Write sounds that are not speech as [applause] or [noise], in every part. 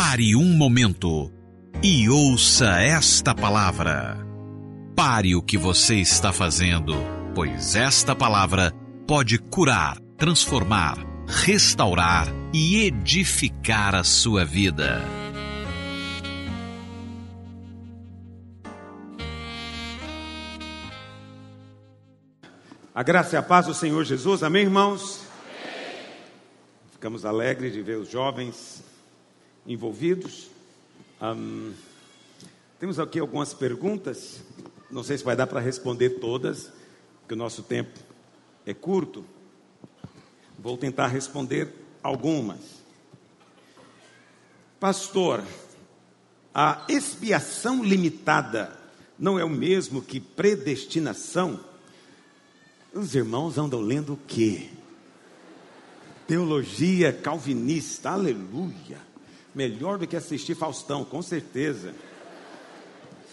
Pare um momento e ouça esta palavra. Pare o que você está fazendo, pois esta palavra pode curar, transformar, restaurar e edificar a sua vida. A graça e a paz do Senhor Jesus, amém, irmãos? Amém. Ficamos alegres de ver os jovens envolvidos. Um, temos aqui algumas perguntas, não sei se vai dar para responder todas, porque o nosso tempo é curto. Vou tentar responder algumas. Pastor, a expiação limitada não é o mesmo que predestinação? Os irmãos andam lendo o quê? Teologia calvinista, aleluia. Melhor do que assistir Faustão, com certeza.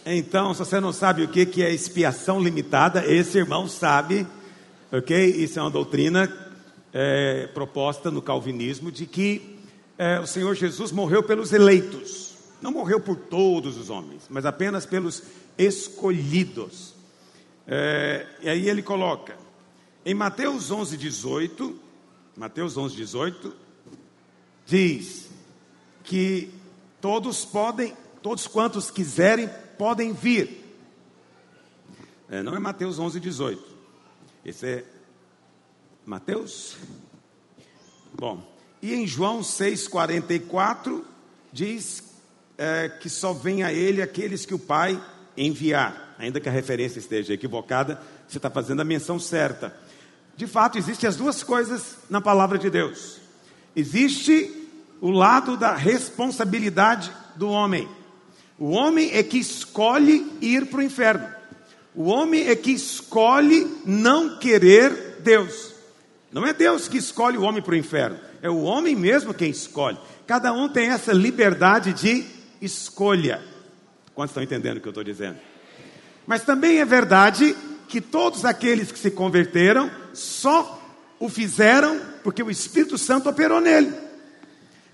Então, se você não sabe o que é expiação limitada, esse irmão sabe, ok? Isso é uma doutrina é, proposta no calvinismo de que é, o Senhor Jesus morreu pelos eleitos, não morreu por todos os homens, mas apenas pelos escolhidos. É, e aí ele coloca: em Mateus 11, 18, Mateus 11, 18, diz que todos podem, todos quantos quiserem, podem vir. É, não é Mateus 11, 18. Esse é Mateus? Bom, e em João 6, 44, diz é, que só vem a ele aqueles que o Pai enviar. Ainda que a referência esteja equivocada, você está fazendo a menção certa. De fato, existem as duas coisas na palavra de Deus. Existe o lado da responsabilidade do homem. O homem é que escolhe ir para o inferno. O homem é que escolhe não querer Deus. Não é Deus que escolhe o homem para o inferno, é o homem mesmo quem escolhe. Cada um tem essa liberdade de escolha. Quantos estão entendendo o que eu estou dizendo? Mas também é verdade que todos aqueles que se converteram só o fizeram porque o Espírito Santo operou nele.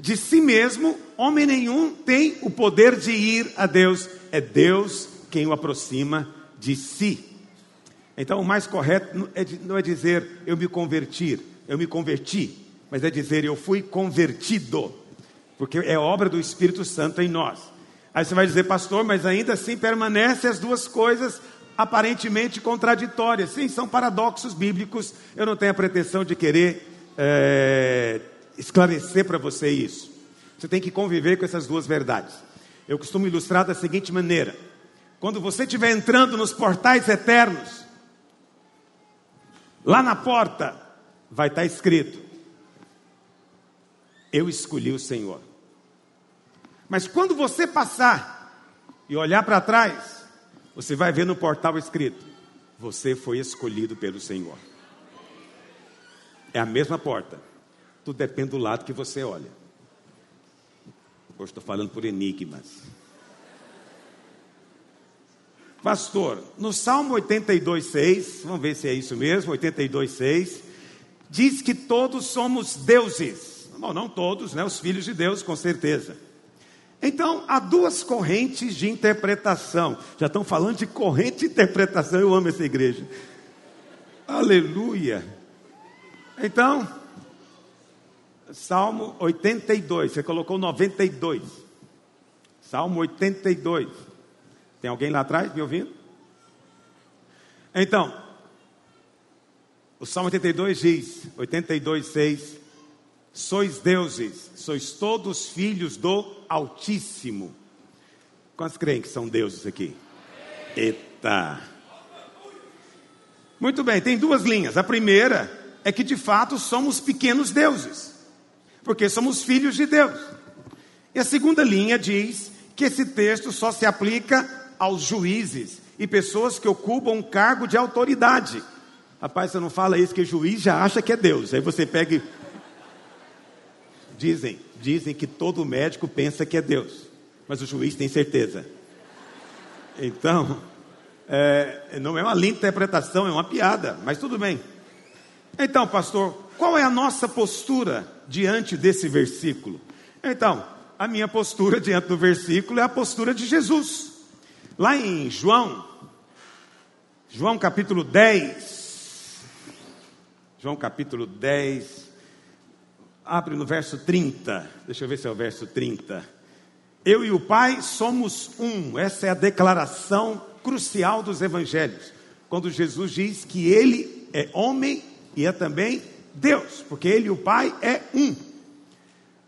De si mesmo, homem nenhum tem o poder de ir a Deus, é Deus quem o aproxima de si. Então, o mais correto é não é dizer eu me converti, eu me converti, mas é dizer eu fui convertido, porque é obra do Espírito Santo em nós. Aí você vai dizer, pastor, mas ainda assim permanecem as duas coisas aparentemente contraditórias. Sim, são paradoxos bíblicos. Eu não tenho a pretensão de querer é, esclarecer para você isso. Você tem que conviver com essas duas verdades. Eu costumo ilustrar da seguinte maneira: quando você estiver entrando nos portais eternos, lá na porta vai estar escrito: Eu escolhi o Senhor. Mas quando você passar e olhar para trás, você vai ver no portal escrito: Você foi escolhido pelo Senhor. É a mesma porta. Tudo depende do lado que você olha. Hoje estou falando por enigmas. Pastor, no Salmo 82,6, vamos ver se é isso mesmo, 82,6, diz que todos somos deuses. Bom, não todos, né? Os filhos de Deus, com certeza. Então, há duas correntes de interpretação. Já estão falando de corrente de interpretação. Eu amo essa igreja. Aleluia. Então, Salmo 82. Você colocou 92. Salmo 82. Tem alguém lá atrás me ouvindo? Então, o Salmo 82 diz, 82, 6 sois deuses, sois todos filhos do Altíssimo. Quantos creem que são deuses aqui? Eita! Muito bem, tem duas linhas. A primeira é que de fato somos pequenos deuses, porque somos filhos de Deus. E a segunda linha diz que esse texto só se aplica aos juízes e pessoas que ocupam um cargo de autoridade. Rapaz, você não fala isso que juiz já acha que é Deus. Aí você pega e Dizem, dizem que todo médico pensa que é Deus, mas o juiz tem certeza. Então, é, não é uma linda interpretação, é uma piada, mas tudo bem. Então, pastor, qual é a nossa postura diante desse versículo? Então, a minha postura diante do versículo é a postura de Jesus. Lá em João, João capítulo 10, João capítulo 10, abre no verso 30, deixa eu ver se é o verso 30. Eu e o Pai somos um, essa é a declaração crucial dos evangelhos, quando Jesus diz que ele é homem e é também Deus, porque ele e o Pai é um.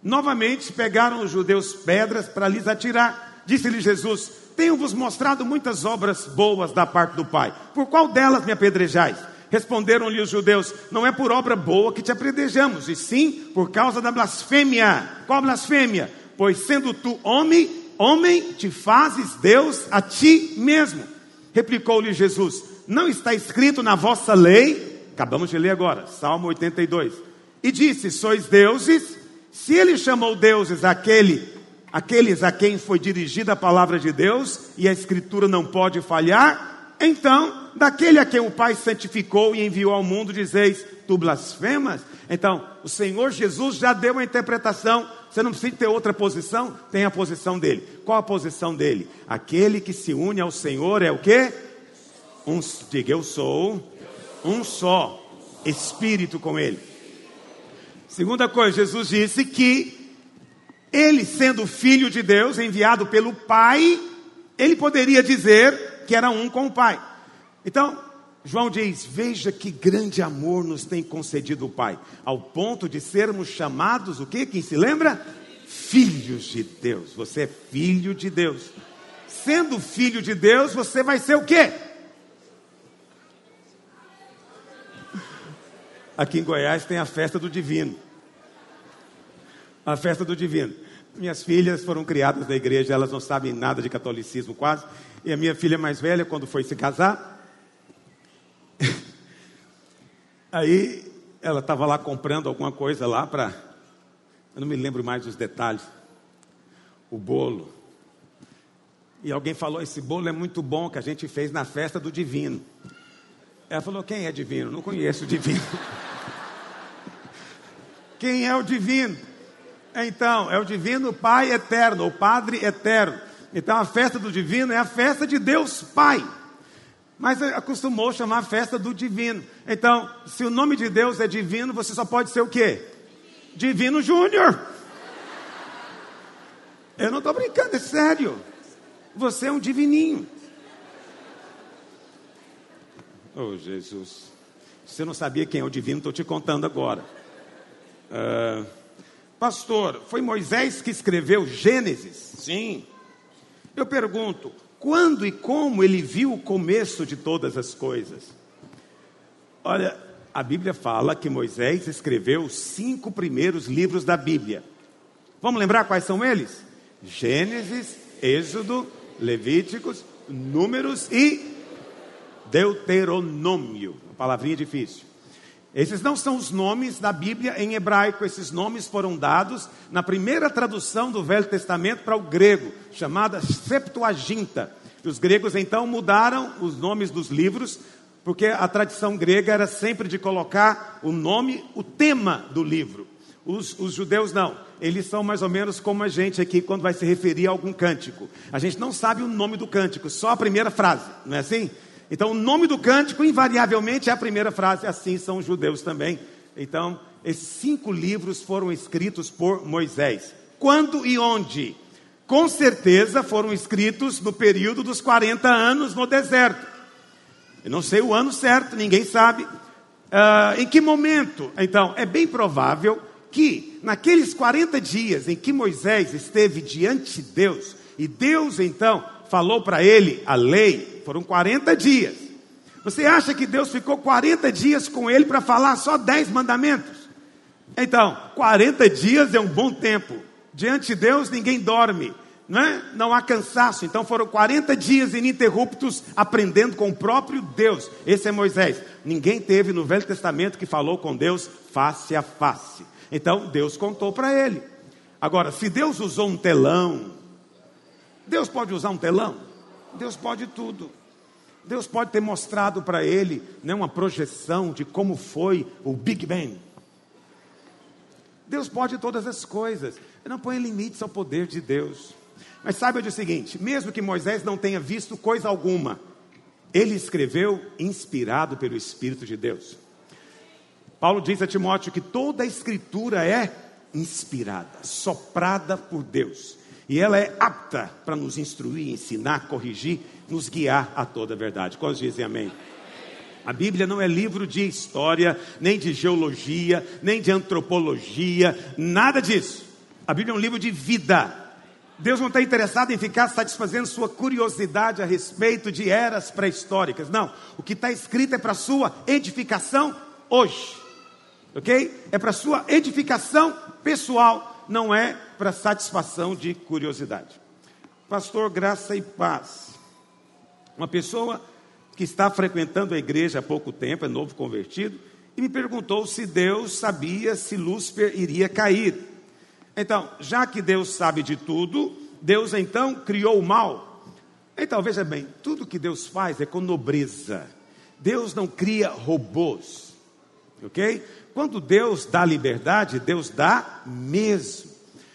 Novamente pegaram os judeus pedras para lhes atirar. Disse-lhe Jesus: Tenho-vos mostrado muitas obras boas da parte do Pai. Por qual delas me apedrejais? Responderam-lhe os judeus: Não é por obra boa que te apedrejamos, e sim por causa da blasfêmia. Qual blasfêmia? Pois sendo tu homem, homem te fazes Deus a ti mesmo. Replicou-lhe Jesus: Não está escrito na vossa lei? Acabamos de ler agora, Salmo 82. E disse: Sois deuses. Se ele chamou deuses aquele, aqueles a quem foi dirigida a palavra de Deus, e a Escritura não pode falhar, então, daquele a quem o Pai santificou e enviou ao mundo, dizeis: Tu blasfemas? Então, o Senhor Jesus já deu a interpretação você não precisa ter outra posição, tem a posição dele. Qual a posição dele? Aquele que se une ao Senhor é o que? Um, diga, eu sou um só espírito com ele. Segunda coisa, Jesus disse que ele, sendo filho de Deus, enviado pelo Pai, ele poderia dizer que era um com o Pai. Então, João diz: Veja que grande amor nos tem concedido o Pai, ao ponto de sermos chamados o que? Quem se lembra? Filhos de Deus. Você é filho de Deus. Sendo filho de Deus, você vai ser o quê? Aqui em Goiás tem a festa do divino. A festa do divino. Minhas filhas foram criadas na igreja, elas não sabem nada de catolicismo quase. E a minha filha mais velha, quando foi se casar, [laughs] Aí ela estava lá comprando alguma coisa lá para. Eu não me lembro mais dos detalhes. O bolo. E alguém falou: esse bolo é muito bom que a gente fez na festa do divino. Ela falou: quem é divino? Não conheço o divino. [laughs] quem é o divino? Então, é o divino Pai eterno, o Padre eterno. Então, a festa do divino é a festa de Deus Pai mas acostumou chamar a festa do divino. Então, se o nome de Deus é divino, você só pode ser o quê? Divino Júnior. [laughs] Eu não estou brincando, é sério. Você é um divininho. Oh, Jesus. Você não sabia quem é o divino, estou te contando agora. Uh, pastor, foi Moisés que escreveu Gênesis? Sim. Eu pergunto, quando e como ele viu o começo de todas as coisas? Olha, a Bíblia fala que Moisés escreveu os cinco primeiros livros da Bíblia. Vamos lembrar quais são eles? Gênesis, Êxodo, Levíticos, Números e Deuteronômio. Uma palavrinha difícil. Esses não são os nomes da Bíblia em hebraico, esses nomes foram dados na primeira tradução do Velho Testamento para o grego, chamada Septuaginta. Os gregos então mudaram os nomes dos livros, porque a tradição grega era sempre de colocar o nome, o tema do livro. Os, os, judeus não, eles são mais ou menos como a gente aqui quando vai se referir a algum cântico. A gente não sabe o nome do cântico, só a primeira frase, não é assim? Então, o nome do cântico, invariavelmente, é a primeira frase, assim são os judeus também. Então, esses cinco livros foram escritos por Moisés. Quando e onde? Com certeza foram escritos no período dos 40 anos no deserto. Eu não sei o ano certo, ninguém sabe. Uh, em que momento? Então, é bem provável que naqueles 40 dias em que Moisés esteve diante de Deus, e Deus então falou para ele a lei, foram 40 dias. Você acha que Deus ficou 40 dias com ele para falar só 10 mandamentos? Então, 40 dias é um bom tempo. Diante de Deus ninguém dorme, não, é? não há cansaço. Então foram 40 dias ininterruptos aprendendo com o próprio Deus. Esse é Moisés. Ninguém teve no Velho Testamento que falou com Deus face a face. Então Deus contou para ele. Agora, se Deus usou um telão, Deus pode usar um telão? Deus pode tudo. Deus pode ter mostrado para ele né, uma projeção de como foi o Big Bang. Deus pode todas as coisas. Não põe limites ao poder de Deus. Mas saiba o seguinte: mesmo que Moisés não tenha visto coisa alguma, ele escreveu inspirado pelo Espírito de Deus. Paulo diz a Timóteo que toda a escritura é inspirada, soprada por Deus. E ela é apta para nos instruir, ensinar, corrigir, nos guiar a toda a verdade. Quantos dizem amém? A Bíblia não é livro de história, nem de geologia, nem de antropologia, nada disso. A Bíblia é um livro de vida. Deus não está interessado em ficar satisfazendo sua curiosidade a respeito de eras pré-históricas. Não. O que está escrito é para sua edificação hoje. Ok? É para sua edificação pessoal, não é para satisfação de curiosidade. Pastor, graça e paz. Uma pessoa que está frequentando a igreja há pouco tempo, é novo convertido, e me perguntou se Deus sabia se Lúcifer iria cair. Então, já que Deus sabe de tudo, Deus então criou o mal. Então, veja bem, tudo que Deus faz é com nobreza. Deus não cria robôs, ok? Quando Deus dá liberdade, Deus dá mesmo.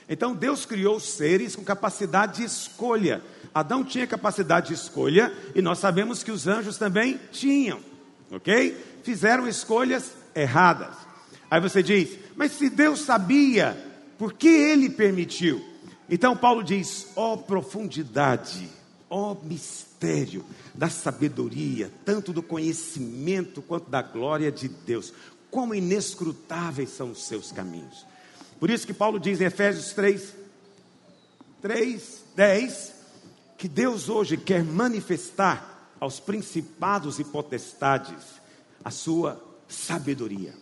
Então, Deus criou seres com capacidade de escolha. Adão tinha capacidade de escolha e nós sabemos que os anjos também tinham, ok? Fizeram escolhas erradas. Aí você diz, mas se Deus sabia, por que ele permitiu? Então Paulo diz: ó oh, profundidade, ó oh, mistério da sabedoria, tanto do conhecimento quanto da glória de Deus. Como inescrutáveis são os seus caminhos. Por isso que Paulo diz em Efésios 3, 3, 10, que Deus hoje quer manifestar aos principados e potestades a sua sabedoria.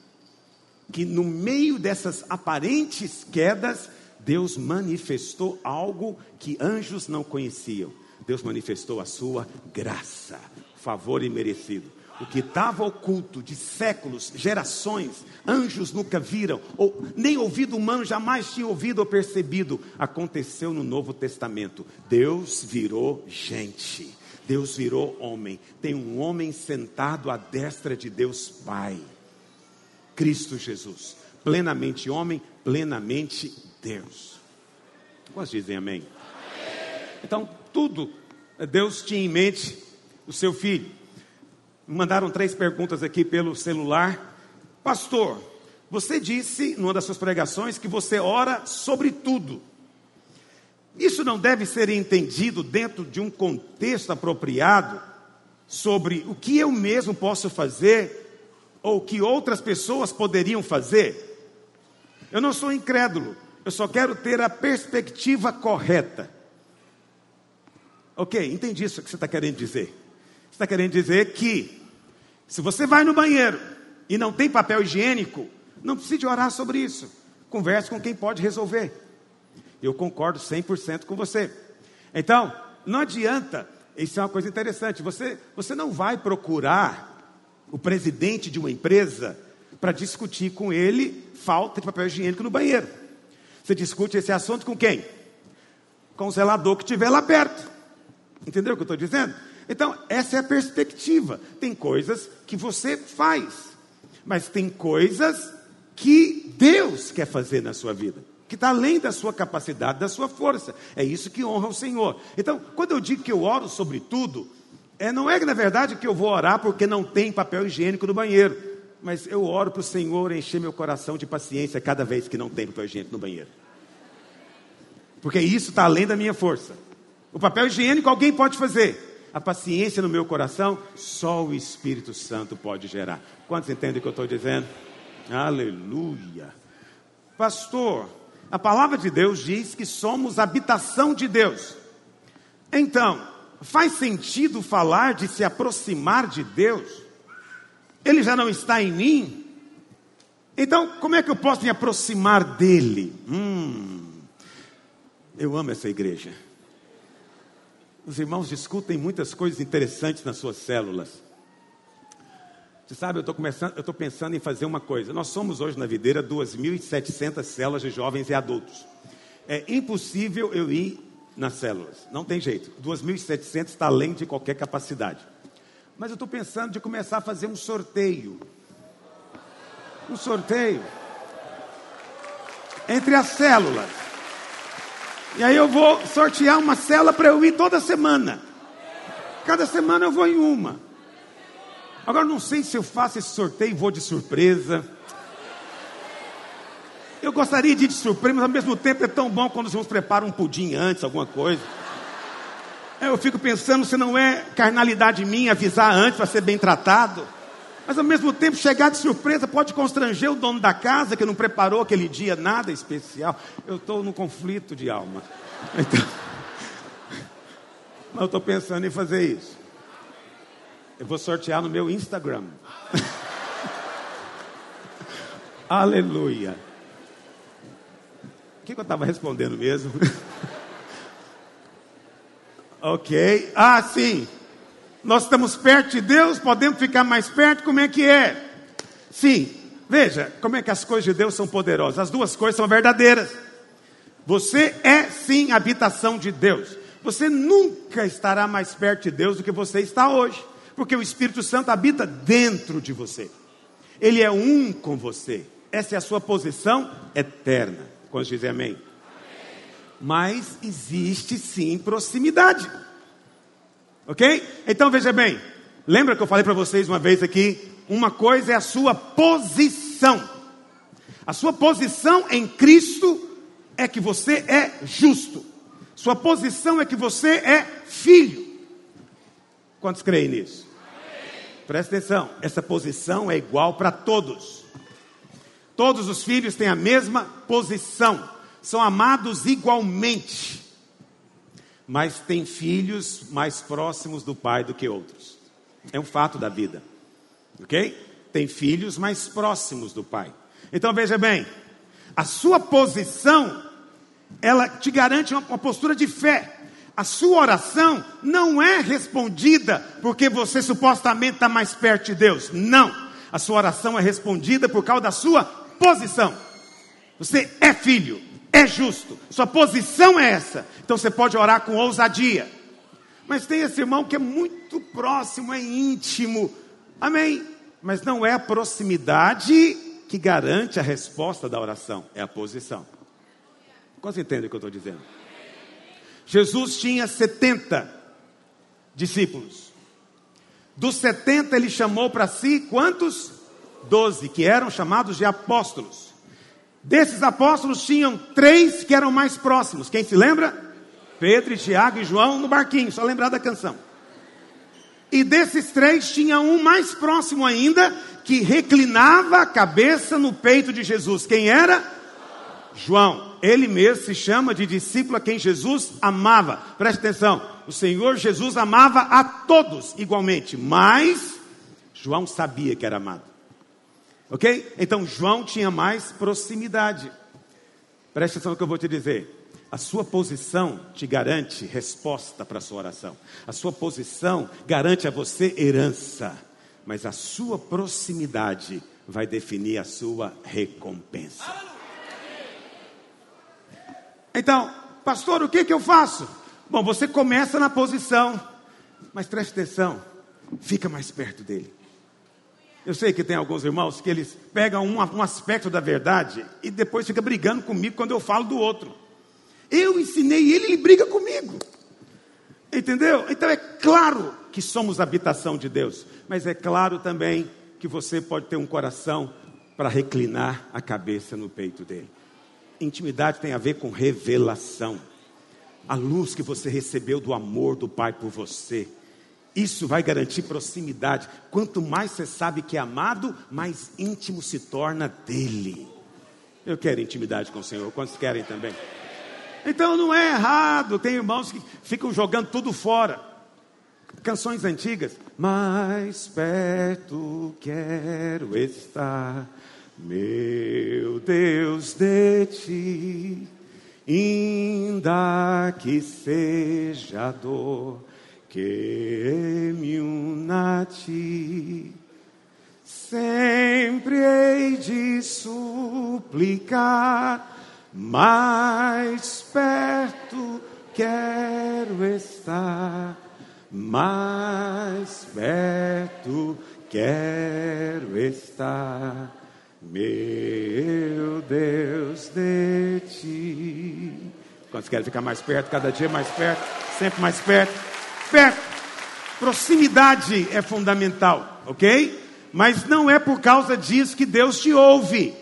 Que no meio dessas aparentes quedas, Deus manifestou algo que anjos não conheciam. Deus manifestou a sua graça, favor imerecido. O que estava oculto de séculos, gerações, anjos nunca viram, ou nem ouvido humano jamais tinha ouvido ou percebido, aconteceu no Novo Testamento. Deus virou gente, Deus virou homem. Tem um homem sentado à destra de Deus Pai, Cristo Jesus, plenamente homem, plenamente Deus. Quantos dizem amém? amém? Então, tudo Deus tinha em mente o seu filho mandaram três perguntas aqui pelo celular. Pastor, você disse numa das suas pregações que você ora sobre tudo. Isso não deve ser entendido dentro de um contexto apropriado sobre o que eu mesmo posso fazer ou o que outras pessoas poderiam fazer? Eu não sou incrédulo, eu só quero ter a perspectiva correta. Ok, entendi isso que você está querendo dizer está querendo dizer que, se você vai no banheiro e não tem papel higiênico, não precise orar sobre isso. Converse com quem pode resolver. Eu concordo 100% com você. Então, não adianta, isso é uma coisa interessante, você, você não vai procurar o presidente de uma empresa para discutir com ele falta de papel higiênico no banheiro. Você discute esse assunto com quem? Com o zelador que estiver lá perto. Entendeu o que eu estou dizendo? Então, essa é a perspectiva. Tem coisas que você faz, mas tem coisas que Deus quer fazer na sua vida, que está além da sua capacidade, da sua força. É isso que honra o Senhor. Então, quando eu digo que eu oro sobre tudo, é, não é na verdade que eu vou orar porque não tem papel higiênico no banheiro, mas eu oro para o Senhor encher meu coração de paciência cada vez que não tem papel higiênico no banheiro. Porque isso está além da minha força. O papel higiênico alguém pode fazer, a paciência no meu coração, só o Espírito Santo pode gerar. Quantos entendem o que eu estou dizendo? Aleluia. Pastor, a palavra de Deus diz que somos habitação de Deus. Então, faz sentido falar de se aproximar de Deus? Ele já não está em mim? Então, como é que eu posso me aproximar dele? Hum, eu amo essa igreja. Os irmãos discutem muitas coisas interessantes nas suas células. Você sabe, eu estou começando, eu estou pensando em fazer uma coisa. Nós somos hoje na videira 2.700 células de jovens e adultos. É impossível eu ir nas células. Não tem jeito. 2.700 está além de qualquer capacidade. Mas eu estou pensando de começar a fazer um sorteio. Um sorteio. entre as células. E aí eu vou sortear uma célula para eu ir toda semana. Cada semana eu vou em uma. Agora não sei se eu faço esse sorteio e vou de surpresa. Eu gostaria de ir de surpresa, mas ao mesmo tempo é tão bom quando os irmãos preparam um pudim antes, alguma coisa. Eu fico pensando se não é carnalidade minha avisar antes para ser bem tratado. Mas ao mesmo tempo, chegar de surpresa pode constranger o dono da casa que não preparou aquele dia nada especial. Eu estou no conflito de alma. Então, [laughs] mas eu estou pensando em fazer isso. Eu vou sortear no meu Instagram. [laughs] Aleluia. O que, que eu estava respondendo mesmo? [laughs] ok. Ah, sim. Nós estamos perto de Deus, podemos ficar mais perto, como é que é? Sim, veja como é que as coisas de Deus são poderosas. As duas coisas são verdadeiras. Você é sim habitação de Deus. Você nunca estará mais perto de Deus do que você está hoje, porque o Espírito Santo habita dentro de você. Ele é um com você. Essa é a sua posição eterna. Quando dizem amém? amém. Mas existe sim proximidade. Ok? Então veja bem, lembra que eu falei para vocês uma vez aqui? Uma coisa é a sua posição. A sua posição em Cristo é que você é justo. Sua posição é que você é filho. Quantos creem nisso? Presta atenção, essa posição é igual para todos. Todos os filhos têm a mesma posição, são amados igualmente mas tem filhos mais próximos do pai do que outros. É um fato da vida. Ok? Tem filhos mais próximos do pai. Então veja bem, a sua posição, ela te garante uma, uma postura de fé. A sua oração não é respondida porque você supostamente está mais perto de Deus. Não. A sua oração é respondida por causa da sua posição. Você é filho é justo, sua posição é essa, então você pode orar com ousadia. Mas tem esse irmão que é muito próximo, é íntimo, amém. Mas não é a proximidade que garante a resposta da oração, é a posição. Quantos entendem o que eu estou dizendo? Jesus tinha 70 discípulos. Dos 70 ele chamou para si quantos? Doze, que eram chamados de apóstolos. Desses apóstolos tinham três que eram mais próximos. Quem se lembra? Pedro, Tiago e João no barquinho, só lembrar da canção. E desses três tinha um mais próximo ainda, que reclinava a cabeça no peito de Jesus. Quem era? João. Ele mesmo se chama de discípulo a quem Jesus amava. Preste atenção, o Senhor Jesus amava a todos igualmente, mas João sabia que era amado. Ok? Então João tinha mais proximidade. Preste atenção no que eu vou te dizer. A sua posição te garante resposta para a sua oração. A sua posição garante a você herança. Mas a sua proximidade vai definir a sua recompensa. Então, pastor, o que, que eu faço? Bom, você começa na posição, mas preste atenção, fica mais perto dele. Eu sei que tem alguns irmãos que eles pegam um, um aspecto da verdade e depois fica brigando comigo quando eu falo do outro. Eu ensinei ele, ele briga comigo. Entendeu? Então é claro que somos habitação de Deus, mas é claro também que você pode ter um coração para reclinar a cabeça no peito dele. Intimidade tem a ver com revelação. A luz que você recebeu do amor do Pai por você isso vai garantir proximidade. Quanto mais você sabe que é amado, mais íntimo se torna dele. Eu quero intimidade com o Senhor. Quantos querem também? Então não é errado. Tem irmãos que ficam jogando tudo fora. Canções antigas. Mais perto quero estar, meu Deus de ti, ainda que seja dor que me una a ti. Sempre hei de suplicar, mais perto quero estar, mais perto quero estar, meu Deus, Deus ti. Quantos querem ficar mais perto, cada dia mais perto, sempre mais perto? Perto. Proximidade é fundamental, ok? Mas não é por causa disso que Deus te ouve.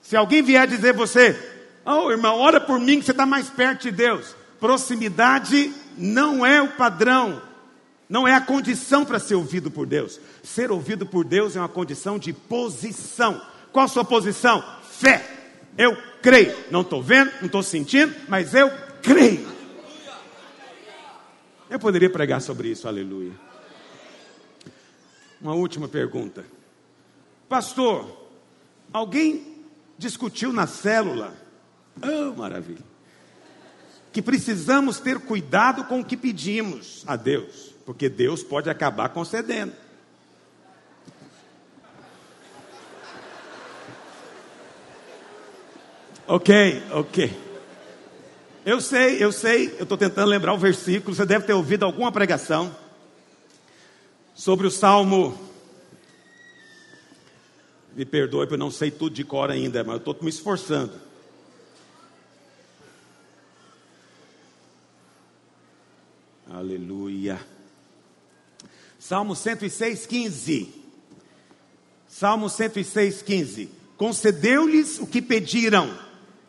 Se alguém vier dizer você, oh irmão, ora por mim que você está mais perto de Deus. Proximidade não é o padrão, não é a condição para ser ouvido por Deus. Ser ouvido por Deus é uma condição de posição. Qual a sua posição? Fé. Eu creio. Não estou vendo, não estou sentindo, mas eu creio. Eu poderia pregar sobre isso, aleluia. Uma última pergunta. Pastor, alguém discutiu na célula, oh maravilha, que precisamos ter cuidado com o que pedimos a Deus, porque Deus pode acabar concedendo. Ok, ok. Eu sei, eu sei, eu estou tentando lembrar o versículo, você deve ter ouvido alguma pregação sobre o Salmo. Me perdoe porque eu não sei tudo de cor ainda, mas eu estou me esforçando. Aleluia. Salmo 106, 15. Salmo 106, 15. Concedeu-lhes o que pediram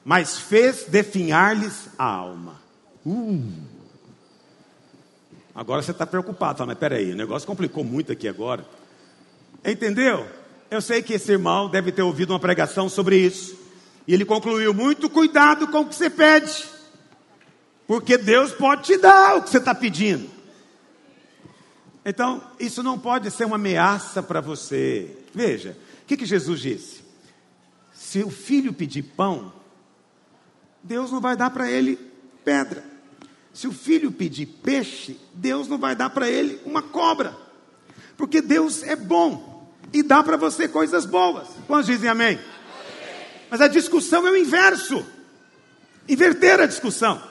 mas fez definhar-lhes a alma. Uh. Agora você está preocupado, mas peraí, o negócio complicou muito aqui agora. Entendeu? Eu sei que esse irmão deve ter ouvido uma pregação sobre isso. E ele concluiu: muito cuidado com o que você pede, porque Deus pode te dar o que você está pedindo. Então, isso não pode ser uma ameaça para você. Veja, o que, que Jesus disse? Se o filho pedir pão, Deus não vai dar para ele pedra. Se o filho pedir peixe, Deus não vai dar para ele uma cobra. Porque Deus é bom e dá para você coisas boas. Quantos dizem amém? amém? Mas a discussão é o inverso. Inverter a discussão.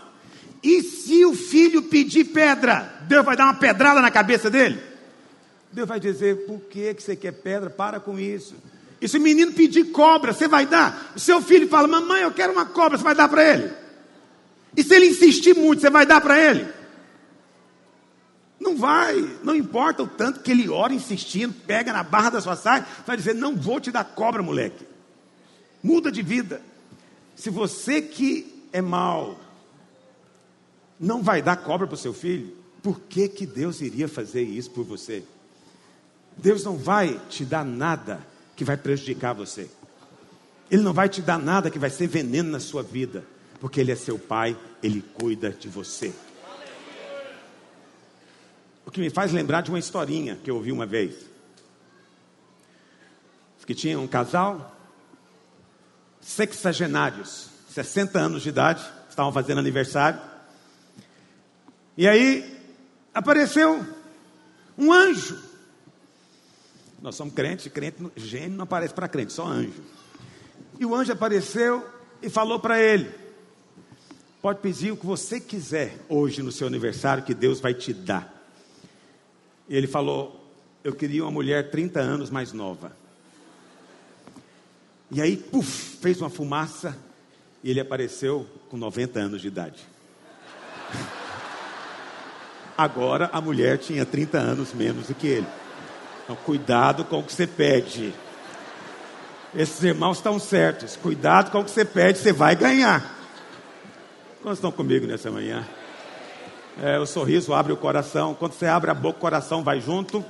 E se o filho pedir pedra, Deus vai dar uma pedrada na cabeça dele? Deus vai dizer: por que, que você quer pedra? Para com isso. E se menino pedir cobra, você vai dar? O seu filho fala, mamãe, eu quero uma cobra, você vai dar para ele? E se ele insistir muito, você vai dar para ele? Não vai, não importa o tanto que ele ora insistindo, pega na barra da sua saia, vai dizer: Não vou te dar cobra, moleque. Muda de vida. Se você que é mal não vai dar cobra para o seu filho, por que, que Deus iria fazer isso por você? Deus não vai te dar nada que vai prejudicar você. Ele não vai te dar nada que vai ser veneno na sua vida, porque Ele é seu Pai, Ele cuida de você. O que me faz lembrar de uma historinha que eu ouvi uma vez. Que tinha um casal, sexagenários, 60 anos de idade, estavam fazendo aniversário. E aí apareceu um anjo nós somos crentes, crente, gênio não aparece para crente, só anjo. E o anjo apareceu e falou para ele: Pode pedir o que você quiser hoje no seu aniversário, que Deus vai te dar. E ele falou: Eu queria uma mulher 30 anos mais nova. E aí, puf, fez uma fumaça e ele apareceu com 90 anos de idade. [laughs] Agora a mulher tinha 30 anos menos do que ele. Então, cuidado com o que você pede. Esses irmãos estão certos. Cuidado com o que você pede, você vai ganhar. Quantos estão comigo nessa manhã? É, o sorriso abre o coração. Quando você abre a boca, o coração vai junto.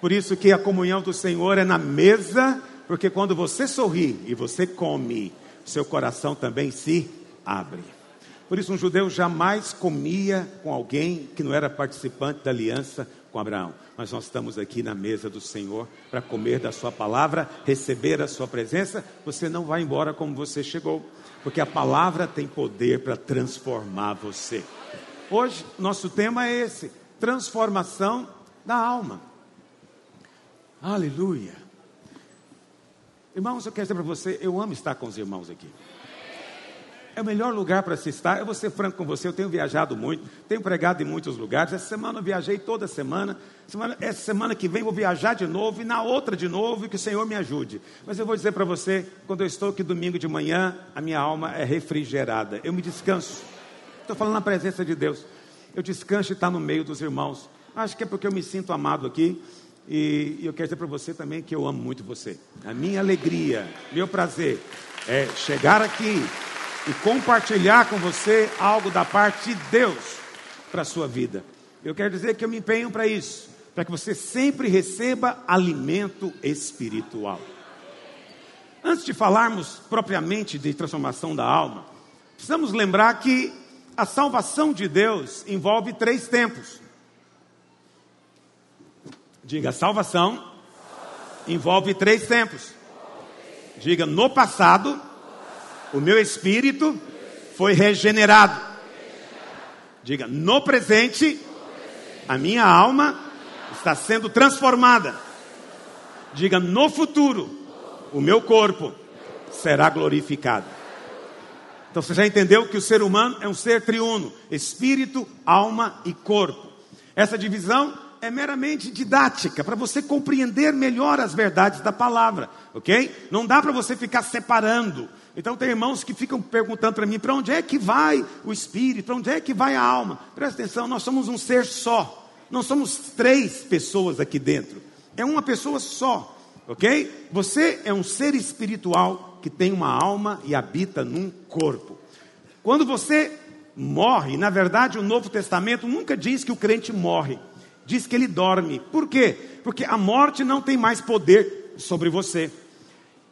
Por isso que a comunhão do Senhor é na mesa, porque quando você sorri e você come, seu coração também se abre. Por isso, um judeu jamais comia com alguém que não era participante da aliança com Abraão mas nós estamos aqui na mesa do Senhor para comer da Sua palavra, receber a Sua presença. Você não vai embora como você chegou, porque a palavra tem poder para transformar você. Hoje, nosso tema é esse: transformação da alma. Aleluia. Irmãos, eu quero dizer para você, eu amo estar com os irmãos aqui. É o melhor lugar para se estar. Eu vou ser franco com você, eu tenho viajado muito, tenho pregado em muitos lugares. Essa semana eu viajei toda semana. Semana, essa semana que vem vou viajar de novo e na outra de novo, e que o Senhor me ajude. Mas eu vou dizer para você, quando eu estou aqui domingo de manhã, a minha alma é refrigerada. Eu me descanso. Estou falando na presença de Deus. Eu descanso e estar no meio dos irmãos. Acho que é porque eu me sinto amado aqui. E, e eu quero dizer para você também que eu amo muito você. A minha alegria, meu prazer é chegar aqui e compartilhar com você algo da parte de Deus para a sua vida. Eu quero dizer que eu me empenho para isso, para que você sempre receba alimento espiritual. Antes de falarmos propriamente de transformação da alma, precisamos lembrar que a salvação de Deus envolve três tempos. Diga, salvação envolve três tempos. Diga, no passado, o meu espírito foi regenerado. Diga, no presente, a minha alma está sendo transformada. Diga, no futuro, o meu corpo será glorificado. Então você já entendeu que o ser humano é um ser triuno: espírito, alma e corpo. Essa divisão é meramente didática, para você compreender melhor as verdades da palavra, ok? Não dá para você ficar separando. Então tem irmãos que ficam perguntando para mim, para onde é que vai o espírito, para onde é que vai a alma? Presta atenção, nós somos um ser só. Não somos três pessoas aqui dentro. É uma pessoa só, ok? Você é um ser espiritual que tem uma alma e habita num corpo. Quando você morre, na verdade o Novo Testamento nunca diz que o crente morre diz que ele dorme. Por quê? Porque a morte não tem mais poder sobre você.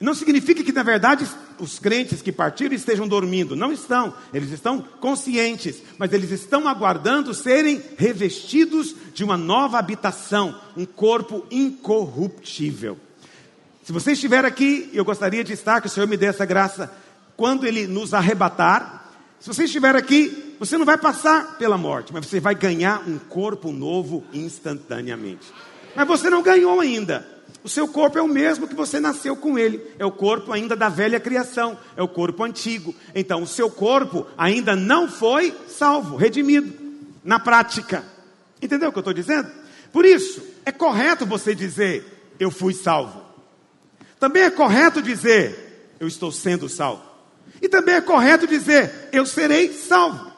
Não significa que, na verdade, os crentes que partiram estejam dormindo. Não estão. Eles estão conscientes. Mas eles estão aguardando serem revestidos de uma nova habitação, um corpo incorruptível. Se você estiver aqui, eu gostaria de estar, que o Senhor me dê essa graça, quando Ele nos arrebatar. Se você estiver aqui, você não vai passar pela morte, mas você vai ganhar um corpo novo instantaneamente. Mas você não ganhou ainda. O seu corpo é o mesmo que você nasceu com ele. É o corpo ainda da velha criação. É o corpo antigo. Então, o seu corpo ainda não foi salvo, redimido. Na prática. Entendeu o que eu estou dizendo? Por isso, é correto você dizer: Eu fui salvo. Também é correto dizer: Eu estou sendo salvo. E também é correto dizer: Eu serei salvo.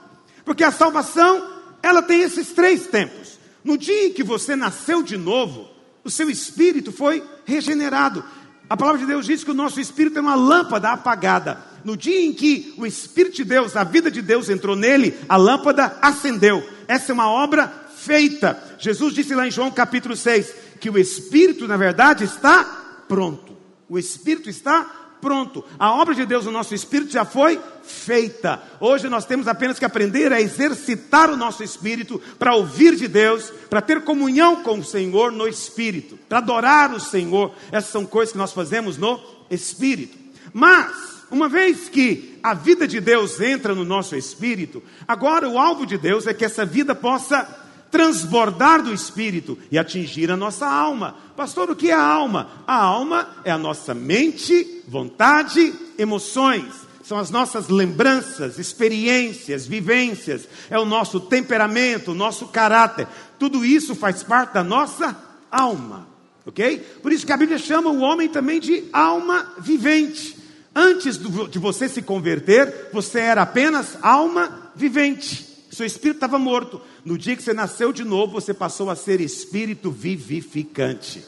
Porque a salvação, ela tem esses três tempos. No dia em que você nasceu de novo, o seu espírito foi regenerado. A palavra de Deus diz que o nosso espírito é uma lâmpada apagada. No dia em que o Espírito de Deus, a vida de Deus entrou nele, a lâmpada acendeu. Essa é uma obra feita. Jesus disse lá em João capítulo 6 que o Espírito, na verdade, está pronto. O Espírito está pronto. A obra de Deus no nosso espírito já foi feita. Hoje nós temos apenas que aprender a exercitar o nosso espírito para ouvir de Deus, para ter comunhão com o Senhor no espírito, para adorar o Senhor. Essas são coisas que nós fazemos no espírito. Mas, uma vez que a vida de Deus entra no nosso espírito, agora o alvo de Deus é que essa vida possa transbordar do espírito e atingir a nossa alma. Pastor, o que é a alma? A alma é a nossa mente, vontade, emoções. São as nossas lembranças, experiências, vivências, é o nosso temperamento, o nosso caráter. Tudo isso faz parte da nossa alma, ok? Por isso que a Bíblia chama o homem também de alma vivente. Antes de você se converter, você era apenas alma vivente. Seu espírito estava morto. No dia que você nasceu de novo, você passou a ser espírito vivificante.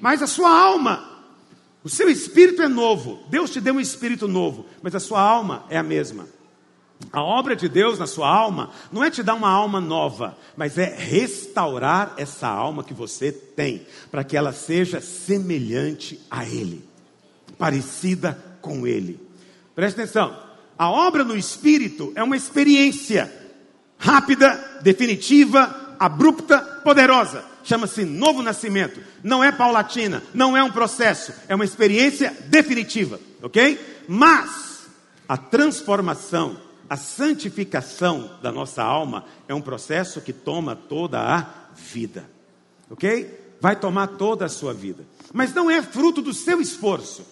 Mas a sua alma, o seu espírito é novo. Deus te deu um espírito novo, mas a sua alma é a mesma. A obra de Deus na sua alma não é te dar uma alma nova, mas é restaurar essa alma que você tem, para que ela seja semelhante a Ele, parecida com Ele. Preste atenção, a obra no espírito é uma experiência rápida, definitiva, abrupta, poderosa. Chama-se novo nascimento. Não é paulatina, não é um processo, é uma experiência definitiva, ok? Mas a transformação, a santificação da nossa alma é um processo que toma toda a vida, ok? Vai tomar toda a sua vida, mas não é fruto do seu esforço.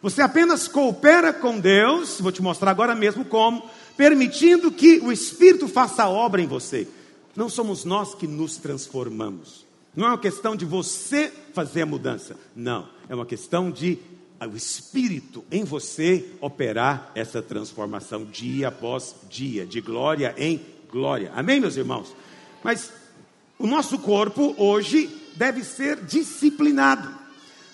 Você apenas coopera com Deus, vou te mostrar agora mesmo como, permitindo que o Espírito faça a obra em você. Não somos nós que nos transformamos. Não é uma questão de você fazer a mudança. Não, é uma questão de o Espírito em você operar essa transformação dia após dia, de glória em glória. Amém, meus irmãos? Mas o nosso corpo hoje deve ser disciplinado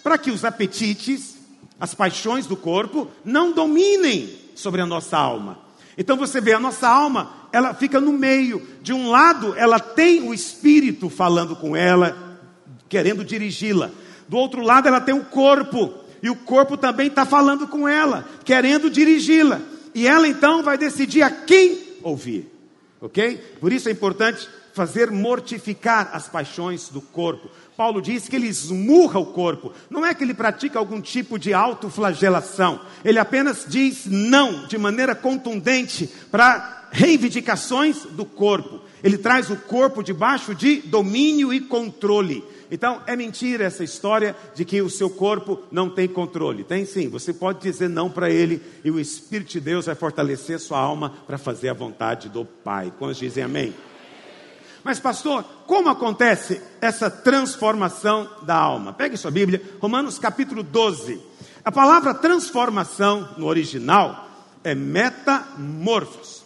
para que os apetites, as paixões do corpo não dominem sobre a nossa alma. Então você vê, a nossa alma, ela fica no meio. De um lado, ela tem o Espírito falando com ela, querendo dirigi-la. Do outro lado, ela tem o corpo, e o corpo também está falando com ela, querendo dirigi-la. E ela então vai decidir a quem ouvir. Ok? Por isso é importante fazer mortificar as paixões do corpo. Paulo diz que ele esmurra o corpo. Não é que ele pratica algum tipo de autoflagelação. Ele apenas diz não de maneira contundente para reivindicações do corpo. Ele traz o corpo debaixo de domínio e controle. Então, é mentira essa história de que o seu corpo não tem controle. Tem sim, você pode dizer não para ele e o Espírito de Deus vai fortalecer sua alma para fazer a vontade do Pai. Quando dizem amém? Mas, pastor, como acontece essa transformação da alma? Pegue sua Bíblia, Romanos capítulo 12. A palavra transformação no original é metamorfos.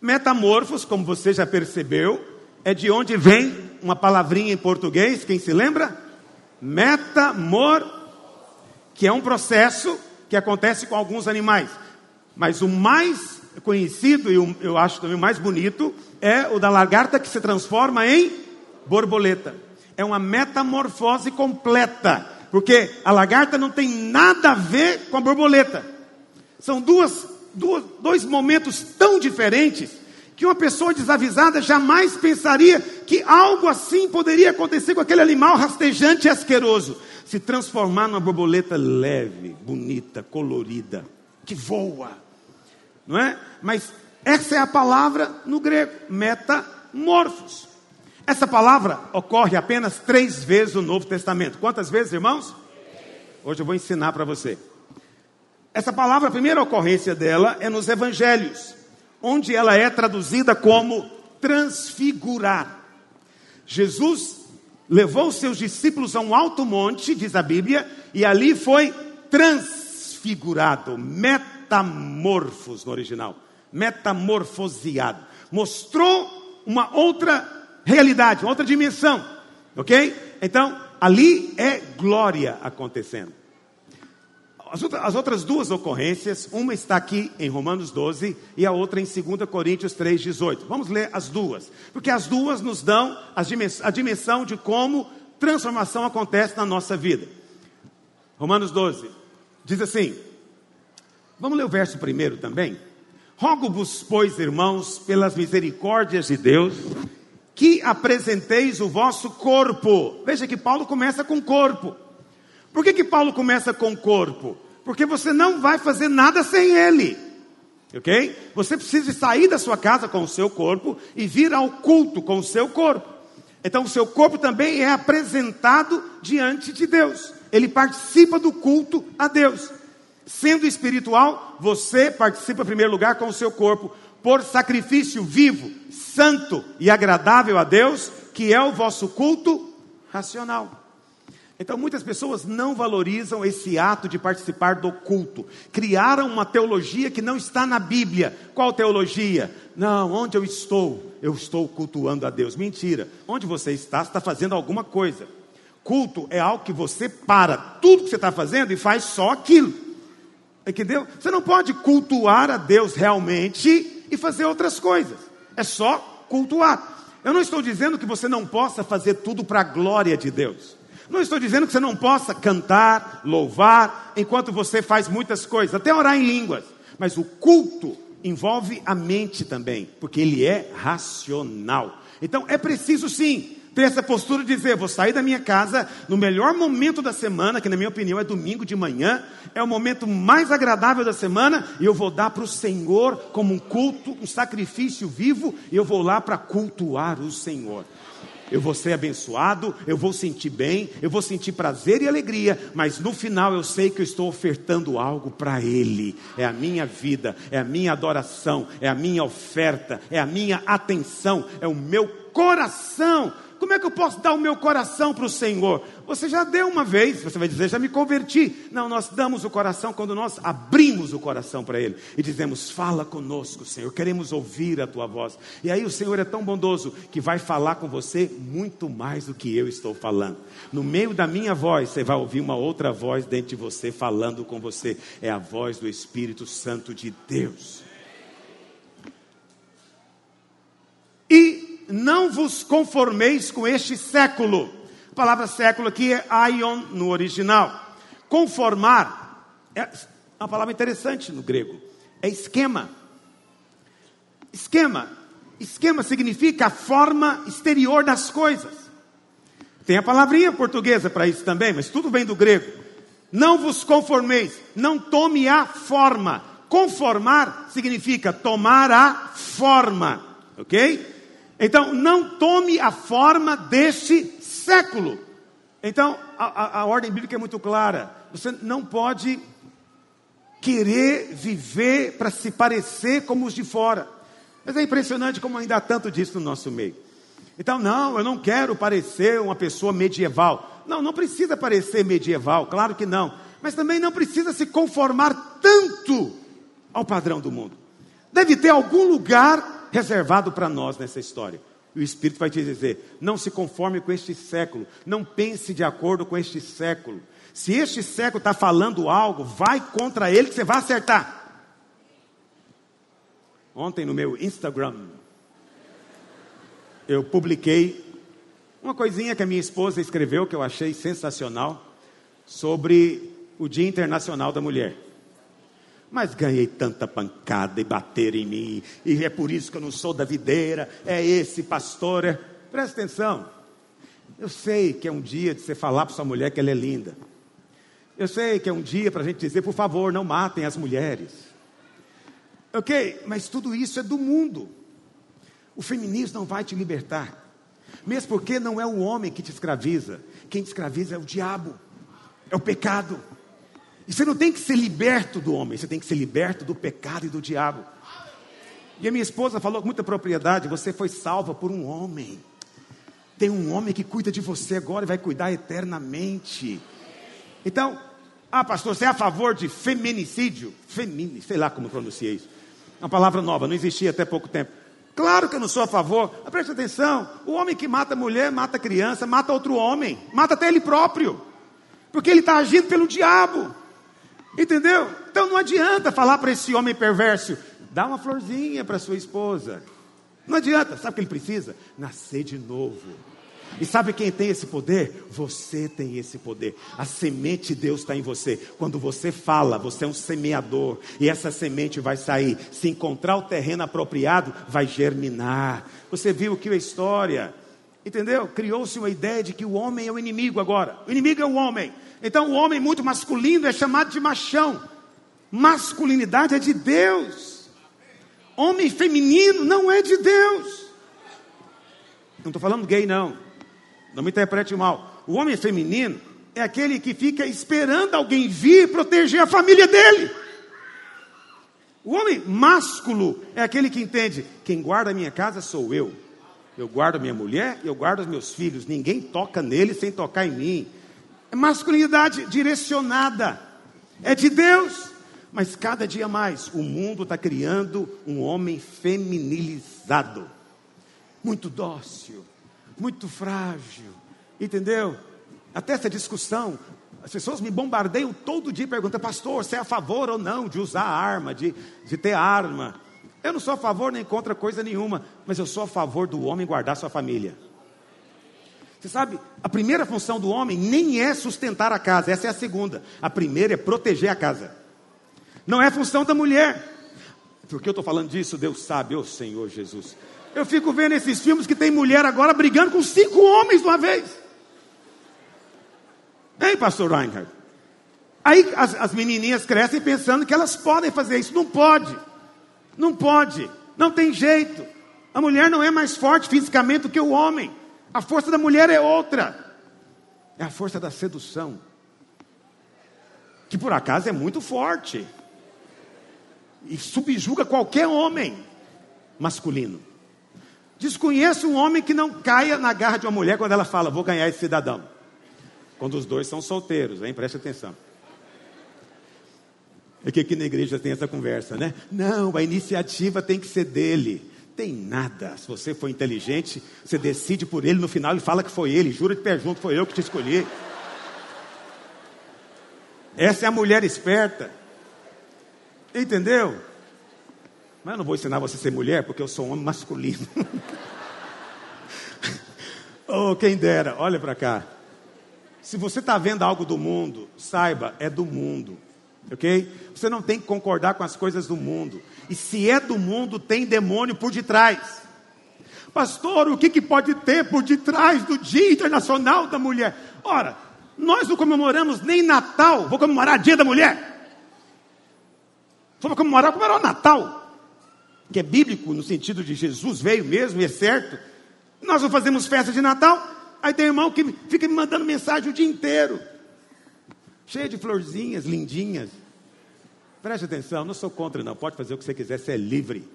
Metamorfos, como você já percebeu, é de onde vem uma palavrinha em português, quem se lembra? Metamor, que é um processo que acontece com alguns animais. Mas o mais conhecido e eu acho também o mais bonito é o da lagarta que se transforma em borboleta. É uma metamorfose completa, porque a lagarta não tem nada a ver com a borboleta. São duas, duas dois momentos tão diferentes que uma pessoa desavisada jamais pensaria que algo assim poderia acontecer com aquele animal rastejante e asqueroso. Se transformar numa borboleta leve, bonita, colorida, que voa. Não é? Mas essa é a palavra no grego, metamorfos. Essa palavra ocorre apenas três vezes no Novo Testamento. Quantas vezes, irmãos? Hoje eu vou ensinar para você. Essa palavra, a primeira ocorrência dela é nos evangelhos onde ela é traduzida como transfigurar. Jesus levou seus discípulos a um alto monte, diz a Bíblia, e ali foi transfigurado, metamorfos no original, metamorfoseado. Mostrou uma outra realidade, uma outra dimensão, ok? Então, ali é glória acontecendo. As outras duas ocorrências, uma está aqui em Romanos 12 e a outra em 2 Coríntios 3,18. Vamos ler as duas, porque as duas nos dão a dimensão de como transformação acontece na nossa vida. Romanos 12 diz assim: vamos ler o verso primeiro também. Rogo-vos, pois, irmãos, pelas misericórdias de Deus, que apresenteis o vosso corpo. Veja que Paulo começa com corpo. Por que, que Paulo começa com corpo? Porque você não vai fazer nada sem ele. Ok? Você precisa sair da sua casa com o seu corpo e vir ao culto com o seu corpo. Então, o seu corpo também é apresentado diante de Deus. Ele participa do culto a Deus. Sendo espiritual, você participa em primeiro lugar com o seu corpo, por sacrifício vivo, santo e agradável a Deus, que é o vosso culto racional. Então, muitas pessoas não valorizam esse ato de participar do culto. Criaram uma teologia que não está na Bíblia. Qual teologia? Não, onde eu estou? Eu estou cultuando a Deus. Mentira. Onde você está, você está fazendo alguma coisa. Culto é algo que você para tudo que você está fazendo e faz só aquilo. Entendeu? Você não pode cultuar a Deus realmente e fazer outras coisas. É só cultuar. Eu não estou dizendo que você não possa fazer tudo para a glória de Deus. Não estou dizendo que você não possa cantar, louvar, enquanto você faz muitas coisas, até orar em línguas. Mas o culto envolve a mente também, porque ele é racional. Então é preciso sim ter essa postura de dizer: vou sair da minha casa no melhor momento da semana, que na minha opinião é domingo de manhã, é o momento mais agradável da semana, e eu vou dar para o Senhor como um culto, um sacrifício vivo, e eu vou lá para cultuar o Senhor. Eu vou ser abençoado, eu vou sentir bem, eu vou sentir prazer e alegria, mas no final eu sei que eu estou ofertando algo para Ele. É a minha vida, é a minha adoração, é a minha oferta, é a minha atenção, é o meu coração como é que eu posso dar o meu coração para o Senhor? Você já deu uma vez, você vai dizer, já me converti. Não, nós damos o coração quando nós abrimos o coração para Ele e dizemos: Fala conosco, Senhor, queremos ouvir a tua voz. E aí o Senhor é tão bondoso que vai falar com você muito mais do que eu estou falando. No meio da minha voz, você vai ouvir uma outra voz dentro de você falando com você. É a voz do Espírito Santo de Deus. E não vos conformeis com este século. A palavra século aqui é aion no original. Conformar é uma palavra interessante no grego. É esquema. Esquema. Esquema significa a forma exterior das coisas. Tem a palavrinha portuguesa para isso também, mas tudo vem do grego. Não vos conformeis, não tome a forma. Conformar significa tomar a forma, ok? Então, não tome a forma deste século. Então, a, a, a, ordem bíblica é muito clara. Você não pode querer viver para se parecer como os de fora. Mas é impressionante como ainda há tanto disso no nosso meio. Então, não, eu não quero parecer uma pessoa medieval. Não, não precisa parecer medieval, claro que não. Mas também não precisa se conformar tanto ao padrão do mundo. Deve ter algum lugar reservado para nós nessa história. E o Espírito vai te dizer: não se conforme com este século, não pense de acordo com este século. Se este século está falando algo, vai contra ele que você vai acertar. Ontem no meu Instagram, eu publiquei uma coisinha que a minha esposa escreveu que eu achei sensacional sobre o Dia Internacional da Mulher. Mas ganhei tanta pancada e bateram em mim, e é por isso que eu não sou da videira, é esse pastor. É... Presta atenção. Eu sei que é um dia de você falar para sua mulher que ela é linda. Eu sei que é um dia para a gente dizer, por favor, não matem as mulheres. Ok? Mas tudo isso é do mundo. O feminismo não vai te libertar. Mesmo porque não é o homem que te escraviza. Quem te escraviza é o diabo, é o pecado. E você não tem que ser liberto do homem, você tem que ser liberto do pecado e do diabo. E a minha esposa falou com muita propriedade: você foi salva por um homem. Tem um homem que cuida de você agora e vai cuidar eternamente. Então, ah, pastor, você é a favor de feminicídio? Femini, sei lá como pronuncia isso. Uma palavra nova, não existia até pouco tempo. Claro que eu não sou a favor. Mas preste atenção: o homem que mata mulher, mata criança, mata outro homem, mata até ele próprio. Porque ele está agindo pelo diabo. Entendeu? Então não adianta falar para esse homem perverso, dá uma florzinha para sua esposa. Não adianta, sabe o que ele precisa? Nascer de novo. E sabe quem tem esse poder? Você tem esse poder. A semente de Deus está em você. Quando você fala, você é um semeador. E essa semente vai sair. Se encontrar o terreno apropriado, vai germinar. Você viu que a história, entendeu? Criou-se uma ideia de que o homem é o inimigo agora. O inimigo é o homem. Então o homem muito masculino é chamado de machão. Masculinidade é de Deus. Homem feminino não é de Deus. Não estou falando gay, não. Não me interprete mal. O homem feminino é aquele que fica esperando alguém vir proteger a família dele. O homem másculo é aquele que entende: quem guarda a minha casa sou eu. Eu guardo a minha mulher, eu guardo os meus filhos. Ninguém toca nele sem tocar em mim. É masculinidade direcionada. É de Deus. Mas cada dia mais o mundo está criando um homem feminilizado. Muito dócil, muito frágil. Entendeu? Até essa discussão, as pessoas me bombardeiam todo dia perguntando, pastor, você é a favor ou não de usar arma, de, de ter arma? Eu não sou a favor nem contra coisa nenhuma, mas eu sou a favor do homem guardar sua família. Você sabe, a primeira função do homem nem é sustentar a casa, essa é a segunda. A primeira é proteger a casa. Não é função da mulher. Por que eu estou falando disso? Deus sabe, ô oh, Senhor Jesus. Eu fico vendo esses filmes que tem mulher agora brigando com cinco homens de uma vez. Hein, pastor Reinhardt? Aí as, as menininhas crescem pensando que elas podem fazer isso. Não pode. Não pode. Não tem jeito. A mulher não é mais forte fisicamente do que o homem. A força da mulher é outra. É a força da sedução. Que por acaso é muito forte. E subjuga qualquer homem masculino. Desconheço um homem que não caia na garra de uma mulher quando ela fala, vou ganhar esse cidadão. Quando os dois são solteiros, hein? Preste atenção. É que aqui na igreja tem essa conversa, né? Não, a iniciativa tem que ser dele. Tem nada. Se você for inteligente, você decide por ele, no final ele fala que foi ele, jura de pé junto, foi eu que te escolhi. Essa é a mulher esperta. Entendeu? Mas eu não vou ensinar você a ser mulher, porque eu sou um homem masculino. [laughs] oh, quem dera, olha para cá. Se você está vendo algo do mundo, saiba, é do mundo. Ok? Você não tem que concordar com as coisas do mundo. E se é do mundo, tem demônio por detrás. Pastor, o que, que pode ter por detrás do Dia Internacional da Mulher? Ora, nós não comemoramos nem Natal, vou comemorar Dia da Mulher. Vou comemorar, comemorar o Natal que é bíblico no sentido de Jesus veio mesmo e é certo. Nós não fazemos festa de Natal, aí tem irmão que fica me mandando mensagem o dia inteiro, cheio de florzinhas, lindinhas. Preste atenção, não sou contra, não, pode fazer o que você quiser, você é livre.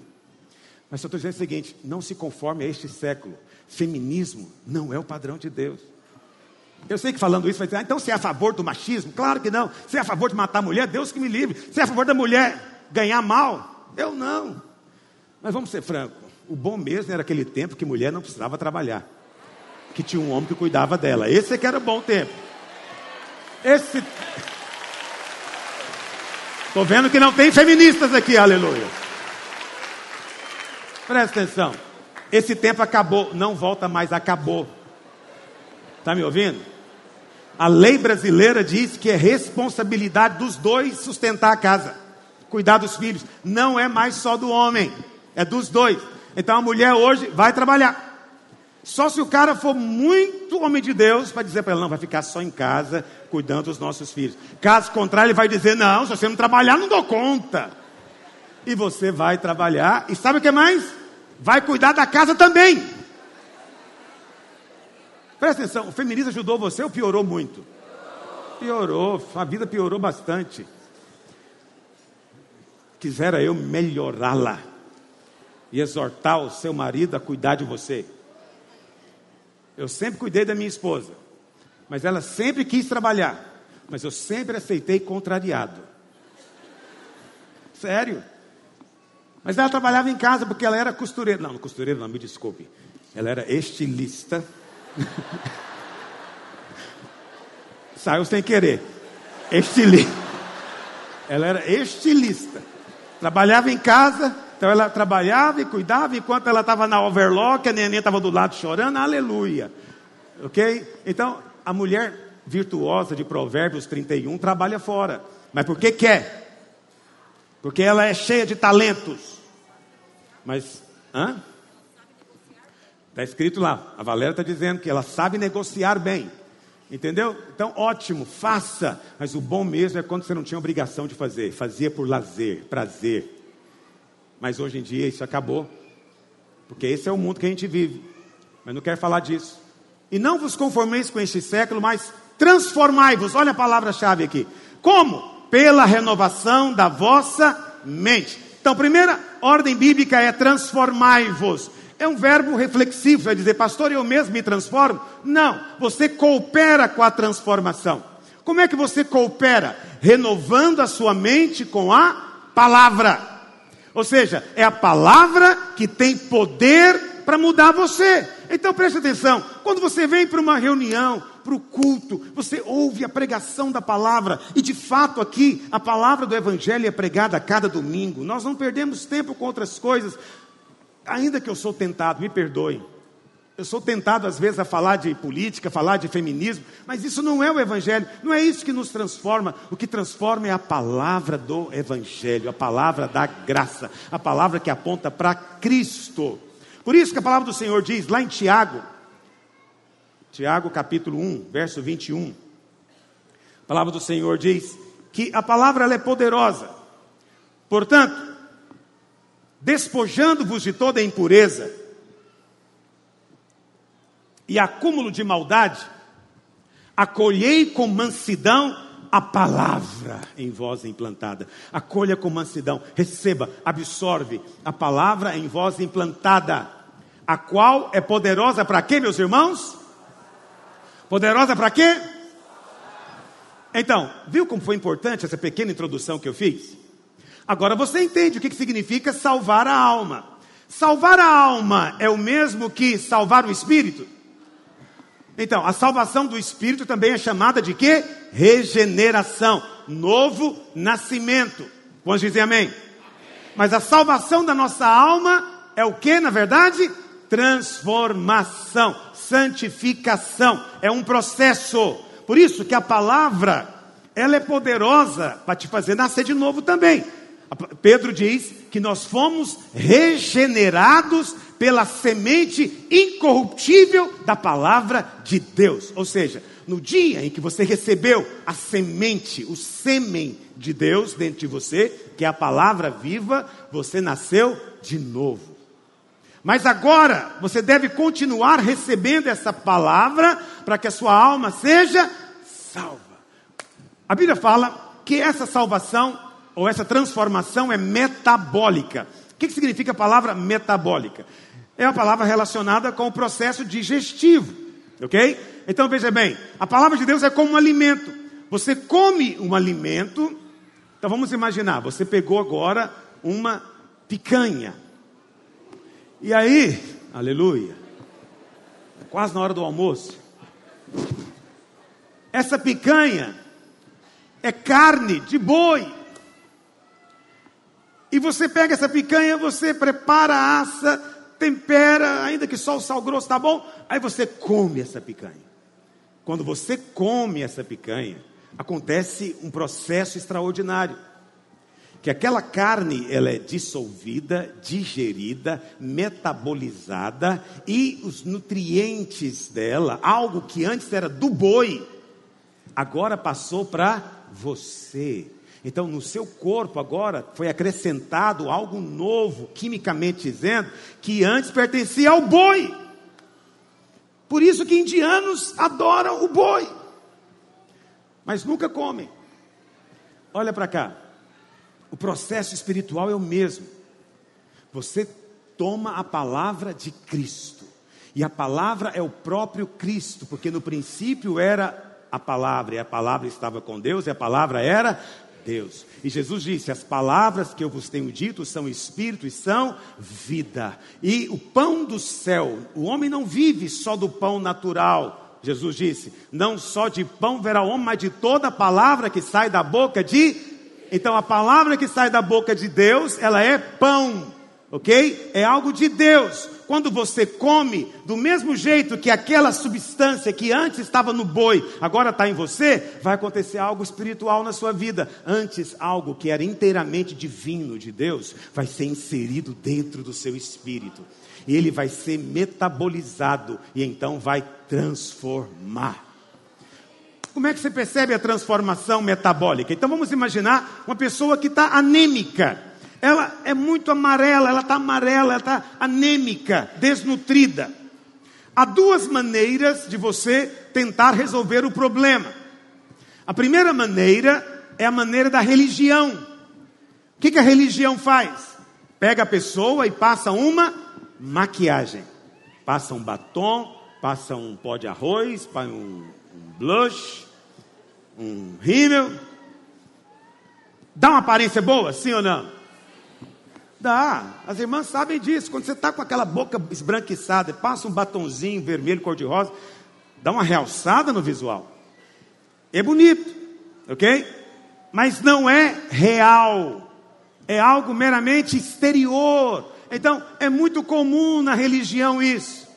Mas só estou dizendo o seguinte: não se conforme a este século. Feminismo não é o padrão de Deus. Eu sei que falando isso vai dizer, ah, então você é a favor do machismo? Claro que não. Você é a favor de matar a mulher? Deus que me livre. Você é a favor da mulher ganhar mal? Eu não. Mas vamos ser francos: o bom mesmo era aquele tempo que mulher não precisava trabalhar, que tinha um homem que cuidava dela. Esse é que era o bom tempo. Esse. Estou vendo que não tem feministas aqui, aleluia. Presta atenção. Esse tempo acabou, não volta mais, acabou. Está me ouvindo? A lei brasileira diz que é responsabilidade dos dois sustentar a casa, cuidar dos filhos. Não é mais só do homem. É dos dois. Então a mulher hoje vai trabalhar. Só se o cara for muito homem de Deus para dizer para ela, não, vai ficar só em casa cuidando dos nossos filhos. Caso contrário, ele vai dizer, não, se você não trabalhar, não dou conta. E você vai trabalhar, e sabe o que mais? Vai cuidar da casa também. Presta atenção, o feminismo ajudou você ou piorou muito? Piorou, a vida piorou bastante. Quisera eu melhorá-la e exortar o seu marido a cuidar de você. Eu sempre cuidei da minha esposa, mas ela sempre quis trabalhar, mas eu sempre aceitei contrariado. Sério. Mas ela trabalhava em casa porque ela era costureira. Não, costureira não, me desculpe. Ela era estilista. [laughs] Saiu sem querer. Estilista. Ela era estilista. Trabalhava em casa, então ela trabalhava e cuidava, enquanto ela estava na overlock, a neném estava do lado chorando, aleluia. Ok? Então, a mulher virtuosa de Provérbios 31 trabalha fora. Mas por que quer? Porque ela é cheia de talentos. Mas, hã? Está escrito lá, a Valéria está dizendo que ela sabe negociar bem. Entendeu? Então, ótimo, faça. Mas o bom mesmo é quando você não tinha obrigação de fazer. Fazia por lazer, prazer. Mas hoje em dia isso acabou. Porque esse é o mundo que a gente vive. Mas não quero falar disso. E não vos conformeis com este século, mas transformai-vos. Olha a palavra-chave aqui. Como? Pela renovação da vossa mente. Então, primeira ordem bíblica é transformai-vos. É um verbo reflexivo, vai dizer, pastor, eu mesmo me transformo? Não, você coopera com a transformação. Como é que você coopera? Renovando a sua mente com a palavra. Ou seja, é a palavra que tem poder para mudar você. Então preste atenção: quando você vem para uma reunião, para o culto, você ouve a pregação da palavra, e de fato aqui a palavra do Evangelho é pregada a cada domingo. Nós não perdemos tempo com outras coisas, ainda que eu sou tentado, me perdoe. Eu sou tentado às vezes a falar de política, falar de feminismo, mas isso não é o Evangelho, não é isso que nos transforma. O que transforma é a palavra do Evangelho, a palavra da graça, a palavra que aponta para Cristo. Por isso que a palavra do Senhor diz lá em Tiago, Tiago capítulo 1, verso 21. A palavra do Senhor diz que a palavra é poderosa. Portanto, despojando-vos de toda impureza, e acúmulo de maldade, acolhei com mansidão a palavra em voz implantada. Acolha com mansidão, receba, absorve a palavra em voz implantada, a qual é poderosa para quê, meus irmãos? Poderosa para quê? Então, viu como foi importante essa pequena introdução que eu fiz? Agora você entende o que significa salvar a alma. Salvar a alma é o mesmo que salvar o espírito? Então, a salvação do espírito também é chamada de quê? Regeneração, novo nascimento. Vamos dizer amém? amém? Mas a salvação da nossa alma é o que, na verdade? Transformação, santificação. É um processo. Por isso que a palavra, ela é poderosa para te fazer nascer de novo também. Pedro diz que nós fomos regenerados pela semente incorruptível da palavra de Deus. Ou seja, no dia em que você recebeu a semente, o sêmen de Deus dentro de você, que é a palavra viva, você nasceu de novo. Mas agora você deve continuar recebendo essa palavra para que a sua alma seja salva. A Bíblia fala que essa salvação ou essa transformação é metabólica. O que, significa a palavra metabólica? É a palavra relacionada com o processo digestivo, ok? Então veja bem, a palavra de Deus é como um alimento. Você come um alimento, então vamos imaginar, você pegou agora uma picanha. E aí, aleluia, quase na hora do almoço. Essa picanha é carne de boi. E você pega essa picanha, você prepara, assa, tempera, ainda que só o sal grosso tá bom, aí você come essa picanha. Quando você come essa picanha, acontece um processo extraordinário. Que aquela carne, ela é dissolvida, digerida, metabolizada e os nutrientes dela, algo que antes era do boi, agora passou para você. Então, no seu corpo agora foi acrescentado algo novo, quimicamente dizendo, que antes pertencia ao boi. Por isso que indianos adoram o boi, mas nunca comem. Olha para cá, o processo espiritual é o mesmo. Você toma a palavra de Cristo, e a palavra é o próprio Cristo, porque no princípio era a palavra, e a palavra estava com Deus, e a palavra era Deus. E Jesus disse: As palavras que eu vos tenho dito são espírito e são vida. E o pão do céu, o homem não vive só do pão natural. Jesus disse: Não só de pão verá o homem, mas de toda palavra que sai da boca de. Então a palavra que sai da boca de Deus, ela é pão, ok? É algo de Deus quando você come, do mesmo jeito que aquela substância que antes estava no boi, agora está em você, vai acontecer algo espiritual na sua vida. Antes, algo que era inteiramente divino de Deus, vai ser inserido dentro do seu espírito. E ele vai ser metabolizado e então vai transformar. Como é que você percebe a transformação metabólica? Então vamos imaginar uma pessoa que está anêmica ela é muito amarela, ela está amarela, ela está anêmica, desnutrida. Há duas maneiras de você tentar resolver o problema. A primeira maneira é a maneira da religião. O que, que a religião faz? Pega a pessoa e passa uma maquiagem. Passa um batom, passa um pó de arroz, um, um blush, um rímel. Dá uma aparência boa, sim ou não? Dá, as irmãs sabem disso. Quando você está com aquela boca esbranquiçada, passa um batonzinho vermelho, cor-de-rosa, dá uma realçada no visual. É bonito, ok? Mas não é real, é algo meramente exterior. Então, é muito comum na religião isso.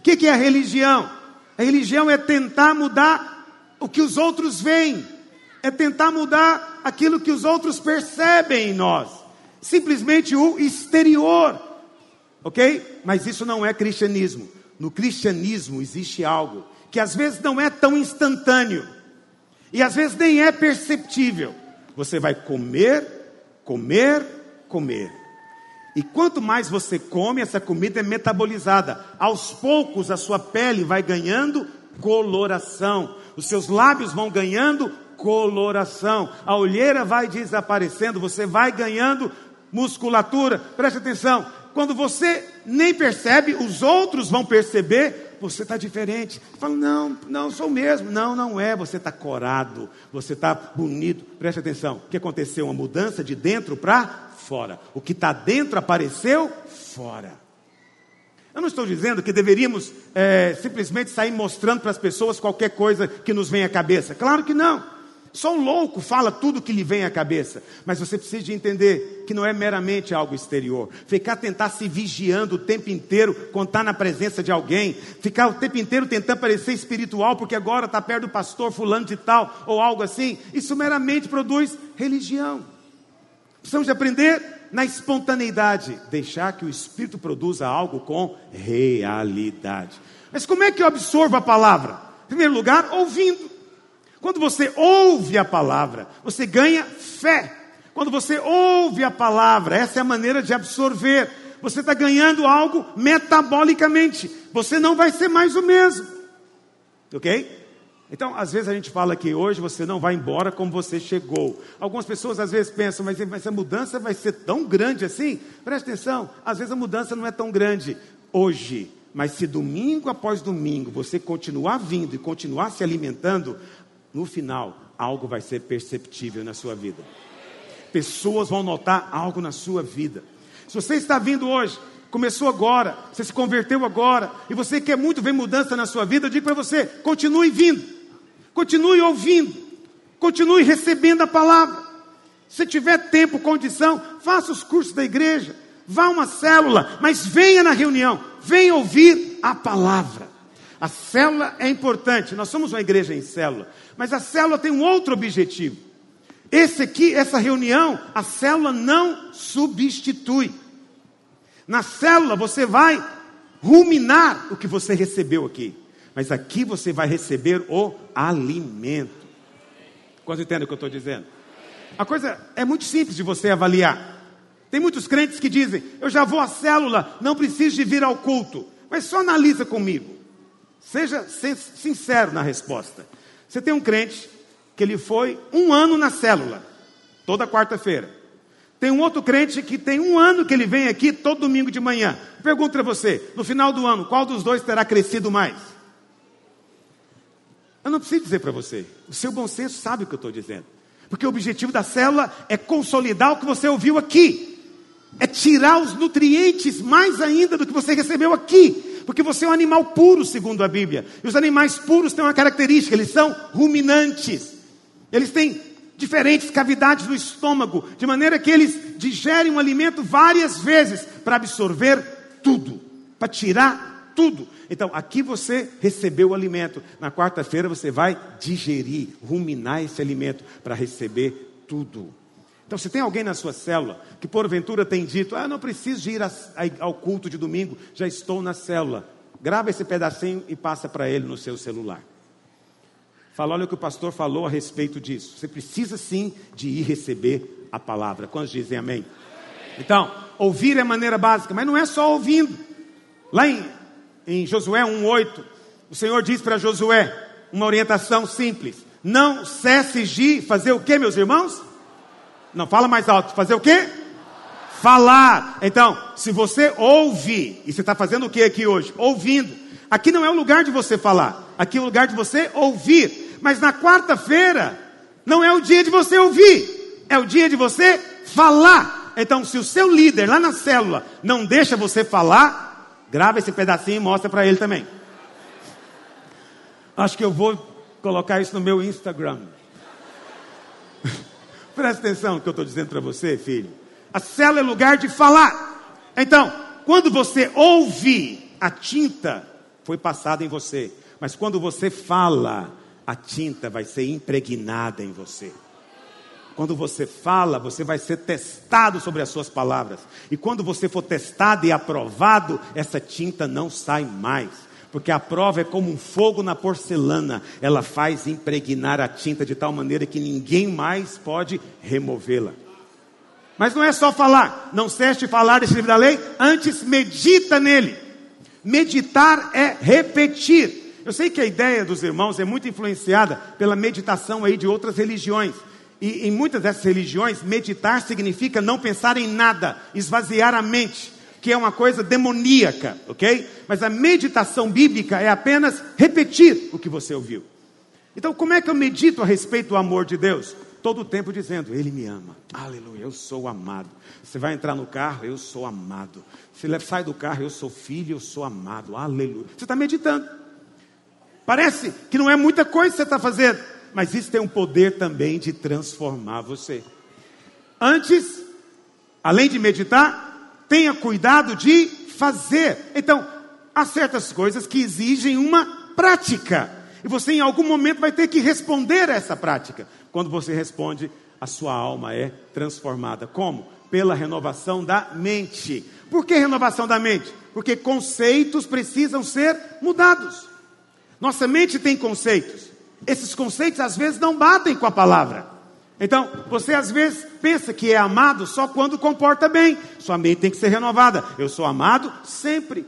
O que, é a religião? A religião é tentar mudar o que os outros veem, é tentar mudar aquilo que os outros percebem em nós simplesmente o exterior. Ok? Mas isso não é cristianismo. No cristianismo existe algo que às vezes não é tão instantâneo e às vezes nem é perceptível. Você vai comer, comer, comer. E quanto mais você come, essa comida é metabolizada. Aos poucos a sua pele vai ganhando coloração, os seus lábios vão ganhando coloração, a olheira vai desaparecendo, você vai ganhando musculatura. Preste atenção, quando você nem percebe, os outros vão perceber, você está diferente. Fala, não, não, sou mesmo. Não, não é, você está corado, você está bonito. Preste atenção, o que aconteceu? Uma mudança de dentro para fora. O que está dentro apareceu fora. Eu não estou dizendo que deveríamos é, simplesmente sair mostrando para as pessoas qualquer coisa que nos vem à cabeça. Claro que não. Só um louco fala tudo que lhe vem à cabeça. Mas você precisa de entender que não é meramente algo exterior. Ficar tentar se vigiando o tempo inteiro está na presença de alguém. Ficar o tempo inteiro tentando parecer espiritual porque agora está perto do pastor fulano de tal ou algo assim. Isso meramente produz religião. Precisamos de aprender na espontaneidade. Deixar que o Espírito produza algo com realidade. Mas como é que eu absorvo a palavra? Em primeiro lugar, ouvindo. Quando você ouve a palavra, você ganha fé. Quando você ouve a palavra, essa é a maneira de absorver. Você está ganhando algo metabolicamente. Você não vai ser mais o mesmo. Ok? Então, às vezes a gente fala que hoje você não vai embora como você chegou. Algumas pessoas às vezes pensam, mas, mas a mudança vai ser tão grande assim? Preste atenção, às vezes a mudança não é tão grande hoje. Mas se domingo após domingo você continuar vindo e continuar se alimentando, no final, algo vai ser perceptível na sua vida. Pessoas vão notar algo na sua vida. Se você está vindo hoje, começou agora, você se converteu agora, e você quer muito ver mudança na sua vida, eu digo para você: continue vindo, continue ouvindo, continue recebendo a palavra. Se tiver tempo, condição, faça os cursos da igreja, vá a uma célula, mas venha na reunião, venha ouvir a palavra. A célula é importante, nós somos uma igreja em célula, mas a célula tem um outro objetivo. Esse aqui, essa reunião, a célula não substitui. Na célula você vai ruminar o que você recebeu aqui, mas aqui você vai receber o alimento. Quase entende o que eu estou dizendo? A coisa é muito simples de você avaliar. Tem muitos crentes que dizem: Eu já vou à célula, não preciso de vir ao culto. Mas só analisa comigo. Seja sincero na resposta. Você tem um crente que ele foi um ano na célula, toda quarta-feira. Tem um outro crente que tem um ano que ele vem aqui todo domingo de manhã. Pergunto para você, no final do ano, qual dos dois terá crescido mais? Eu não preciso dizer para você. O seu bom senso sabe o que eu estou dizendo. Porque o objetivo da célula é consolidar o que você ouviu aqui. É tirar os nutrientes mais ainda do que você recebeu aqui porque você é um animal puro, segundo a Bíblia. E os animais puros têm uma característica, eles são ruminantes. Eles têm diferentes cavidades no estômago, de maneira que eles digerem um alimento várias vezes para absorver tudo, para tirar tudo. Então, aqui você recebeu o alimento, na quarta-feira você vai digerir, ruminar esse alimento para receber tudo. Então, se tem alguém na sua célula que porventura tem dito, ah, não preciso de ir ao culto de domingo, já estou na célula. Grava esse pedacinho e passa para ele no seu celular. Fala, olha o que o pastor falou a respeito disso. Você precisa sim de ir receber a palavra. Quantos dizem amém? Então, ouvir é a maneira básica, mas não é só ouvindo. Lá em, em Josué 1,8, o Senhor diz para Josué uma orientação simples: não cesse de fazer o que, meus irmãos? Não, fala mais alto. Fazer o quê? Falar. Então, se você ouve, e você está fazendo o que aqui hoje? Ouvindo. Aqui não é o lugar de você falar. Aqui é o lugar de você ouvir. Mas na quarta-feira, não é o dia de você ouvir. É o dia de você falar. Então, se o seu líder lá na célula não deixa você falar, grava esse pedacinho e mostra para ele também. Acho que eu vou colocar isso no meu Instagram. Presta atenção no que eu estou dizendo para você, filho. A célula é lugar de falar. Então, quando você ouve, a tinta foi passada em você. Mas quando você fala, a tinta vai ser impregnada em você. Quando você fala, você vai ser testado sobre as suas palavras. E quando você for testado e aprovado, essa tinta não sai mais porque a prova é como um fogo na porcelana, ela faz impregnar a tinta de tal maneira que ninguém mais pode removê-la. Mas não é só falar, não cesse de falar desse livro da lei, antes medita nele. Meditar é repetir. Eu sei que a ideia dos irmãos é muito influenciada pela meditação aí de outras religiões. E em muitas dessas religiões, meditar significa não pensar em nada, esvaziar a mente, que é uma coisa demoníaca, ok? Mas a meditação bíblica é apenas repetir o que você ouviu. Então, como é que eu medito a respeito do amor de Deus? todo o tempo dizendo: Ele me ama. Aleluia, eu sou amado. Você vai entrar no carro, eu sou amado. Você sai do carro, eu sou filho, eu sou amado. Aleluia. Você está meditando. Parece que não é muita coisa que você está fazendo, mas isso tem um poder também de transformar você. Antes, além de meditar, tenha cuidado de fazer. Então, há certas coisas que exigem uma prática. E você em algum momento vai ter que responder a essa prática. Quando você responde, a sua alma é transformada. Como? Pela renovação da mente. Por que renovação da mente? Porque conceitos precisam ser mudados. Nossa mente tem conceitos. Esses conceitos às vezes não batem com a palavra. Então, você às vezes pensa que é amado só quando comporta bem. Sua mente tem que ser renovada. Eu sou amado sempre.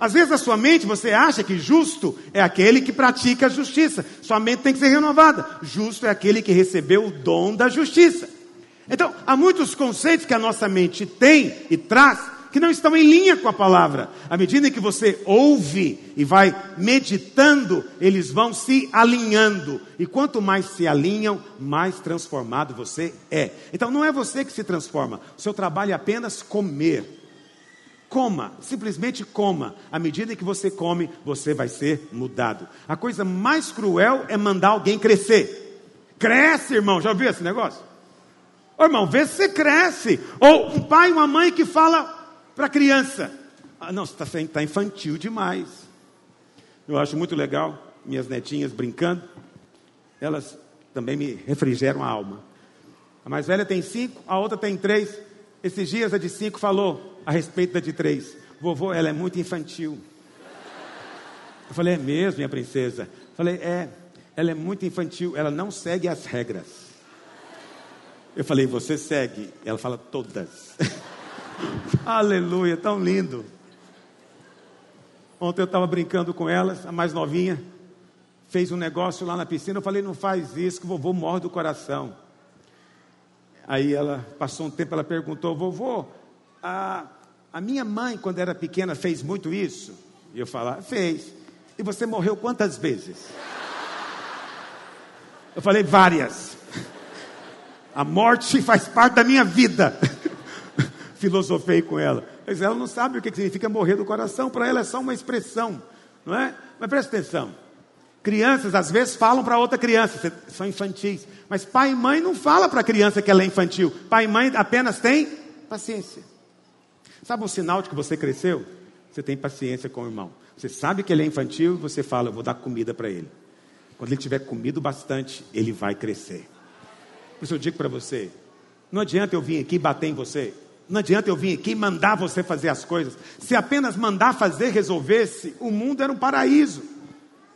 Às vezes a sua mente você acha que justo é aquele que pratica a justiça. Sua mente tem que ser renovada. Justo é aquele que recebeu o dom da justiça. Então, há muitos conceitos que a nossa mente tem e traz que não estão em linha com a palavra. À medida que você ouve e vai meditando, eles vão se alinhando. E quanto mais se alinham, mais transformado você é. Então, não é você que se transforma. O seu trabalho é apenas comer Coma, simplesmente coma. À medida que você come, você vai ser mudado. A coisa mais cruel é mandar alguém crescer. Cresce, irmão. Já ouviu esse negócio? Ô, irmão, vê se você cresce. Ou um pai, uma mãe que fala para criança: ah, Não, está tá infantil demais. Eu acho muito legal, minhas netinhas brincando. Elas também me refrigeram a alma. A mais velha tem cinco, a outra tem três. Esses dias a de cinco falou: a respeito da de três. Vovô, ela é muito infantil. Eu falei, é mesmo, minha princesa? Eu falei, é, ela é muito infantil, ela não segue as regras. Eu falei, você segue? Ela fala, todas. [laughs] Aleluia, tão lindo. Ontem eu estava brincando com elas, a mais novinha, fez um negócio lá na piscina. Eu falei, não faz isso, que o vovô morre do coração. Aí ela passou um tempo, ela perguntou, vovô, a, a minha mãe, quando era pequena, fez muito isso. E eu falava, fez. E você morreu quantas vezes? Eu falei, várias. A morte faz parte da minha vida. Filosofei com ela. Mas ela não sabe o que significa morrer do coração. Para ela é só uma expressão, não é? Mas presta atenção. Crianças às vezes falam para outra criança, são infantis. Mas pai e mãe não fala para a criança que ela é infantil. Pai e mãe apenas têm paciência. Sabe um sinal de que você cresceu? Você tem paciência com o irmão. Você sabe que ele é infantil você fala, eu vou dar comida para ele. Quando ele tiver comido bastante, ele vai crescer. Por isso eu digo para você: não adianta eu vir aqui bater em você. Não adianta eu vir aqui mandar você fazer as coisas. Se apenas mandar fazer resolvesse, o mundo era um paraíso.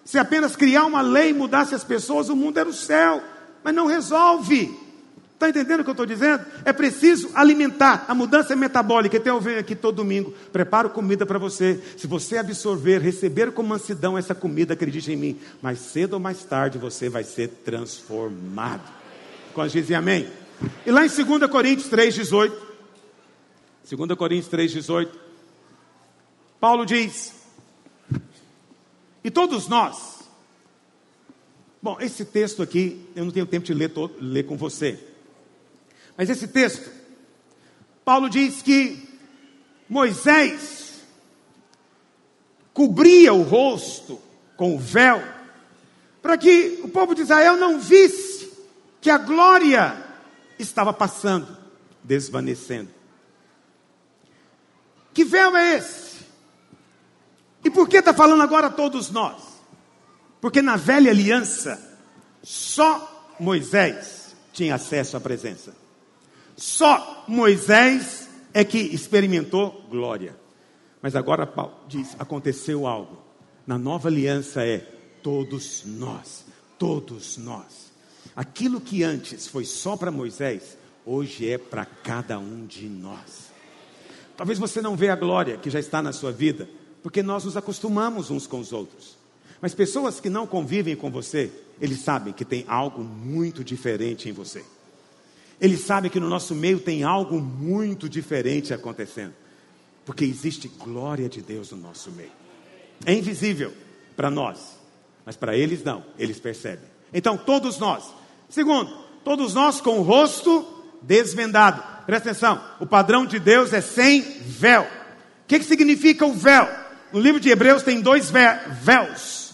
Se apenas criar uma lei mudasse as pessoas, o mundo era o céu. Mas não resolve. Está entendendo o que eu estou dizendo? É preciso alimentar. A mudança é metabólica. Então eu venho aqui todo domingo, preparo comida para você. Se você absorver, receber com mansidão essa comida, acredite em mim. Mais cedo ou mais tarde você vai ser transformado. Quando dizem amém? E lá em 2 Coríntios 3,18. 2 Coríntios 3,18. Paulo diz: E todos nós. Bom, esse texto aqui, eu não tenho tempo de ler, ler com você. Mas esse texto, Paulo diz que Moisés cobria o rosto com o véu, para que o povo de Israel não visse que a glória estava passando, desvanecendo. Que véu é esse? E por que está falando agora a todos nós? Porque na velha aliança, só Moisés tinha acesso à presença. Só Moisés é que experimentou glória. Mas agora Paulo diz: aconteceu algo. Na nova aliança é todos nós, todos nós. Aquilo que antes foi só para Moisés, hoje é para cada um de nós. Talvez você não vê a glória que já está na sua vida, porque nós nos acostumamos uns com os outros. Mas pessoas que não convivem com você, eles sabem que tem algo muito diferente em você. Eles sabem que no nosso meio tem algo muito diferente acontecendo. Porque existe glória de Deus no nosso meio. É invisível para nós, mas para eles não, eles percebem. Então, todos nós. Segundo, todos nós com o rosto desvendado. Presta atenção, o padrão de Deus é sem véu. O que, que significa o véu? No livro de Hebreus tem dois véus.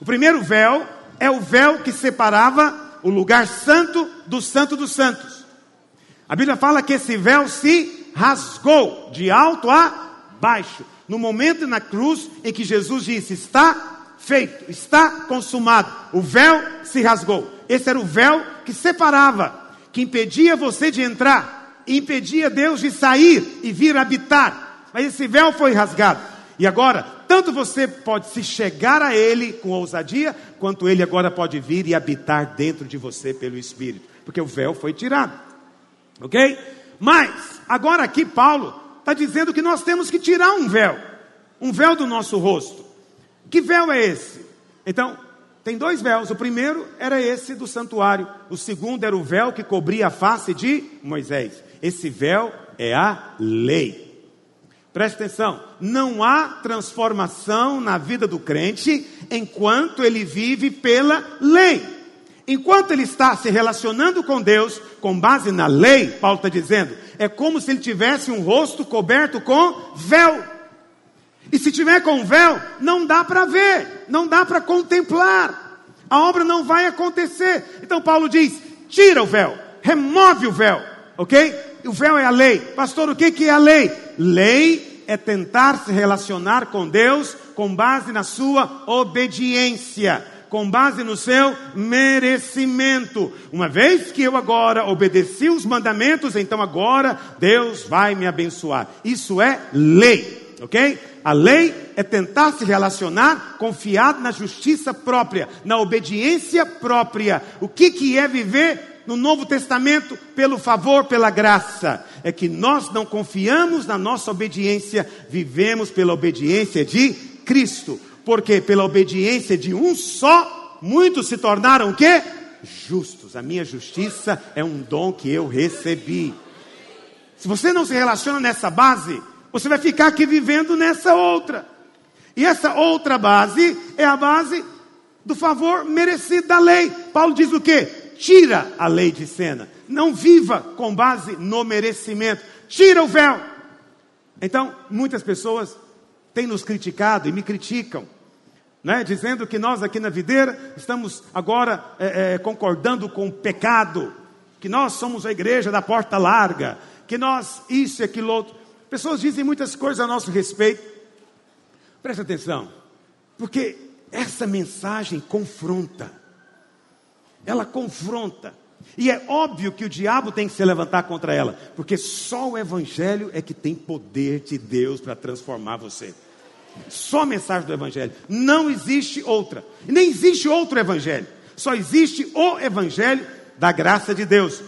O primeiro véu é o véu que separava o lugar santo do santo dos santos. A Bíblia fala que esse véu se rasgou de alto a baixo. No momento na cruz em que Jesus disse: Está feito, está consumado. O véu se rasgou. Esse era o véu que separava, que impedia você de entrar, impedia Deus de sair e vir habitar. Mas esse véu foi rasgado. E agora, tanto você pode se chegar a Ele com ousadia, quanto Ele agora pode vir e habitar dentro de você pelo Espírito, porque o véu foi tirado. Ok? Mas, agora aqui Paulo está dizendo que nós temos que tirar um véu, um véu do nosso rosto. Que véu é esse? Então, tem dois véus. O primeiro era esse do santuário. O segundo era o véu que cobria a face de Moisés. Esse véu é a lei. Preste atenção, não há transformação na vida do crente enquanto ele vive pela lei. Enquanto ele está se relacionando com Deus com base na lei, Paulo está dizendo, é como se ele tivesse um rosto coberto com véu. E se tiver com véu, não dá para ver, não dá para contemplar. A obra não vai acontecer. Então Paulo diz: tira o véu, remove o véu, ok? O véu é a lei. Pastor, o que, é a lei? Lei é tentar se relacionar com Deus com base na sua obediência com base no seu merecimento. Uma vez que eu agora obedeci os mandamentos, então agora Deus vai me abençoar. Isso é lei, ok? A lei é tentar se relacionar confiado na justiça própria, na obediência própria. O que, que é viver no Novo Testamento pelo favor, pela graça? É que nós não confiamos na nossa obediência, vivemos pela obediência de Cristo. Porque pela obediência de um só, muitos se tornaram o quê? Justos. A minha justiça é um dom que eu recebi. Se você não se relaciona nessa base, você vai ficar aqui vivendo nessa outra. E essa outra base é a base do favor merecido da lei. Paulo diz o quê? Tira a lei de cena. Não viva com base no merecimento. Tira o véu. Então, muitas pessoas têm nos criticado e me criticam, né, dizendo que nós aqui na videira estamos agora é, é, concordando com o pecado, que nós somos a igreja da porta larga, que nós isso e aquilo outro. Pessoas dizem muitas coisas a nosso respeito. Preste atenção, porque essa mensagem confronta, ela confronta. E é óbvio que o diabo tem que se levantar contra ela, porque só o Evangelho é que tem poder de Deus para transformar você. Só a mensagem do Evangelho. Não existe outra. Nem existe outro Evangelho. Só existe o Evangelho da graça de Deus.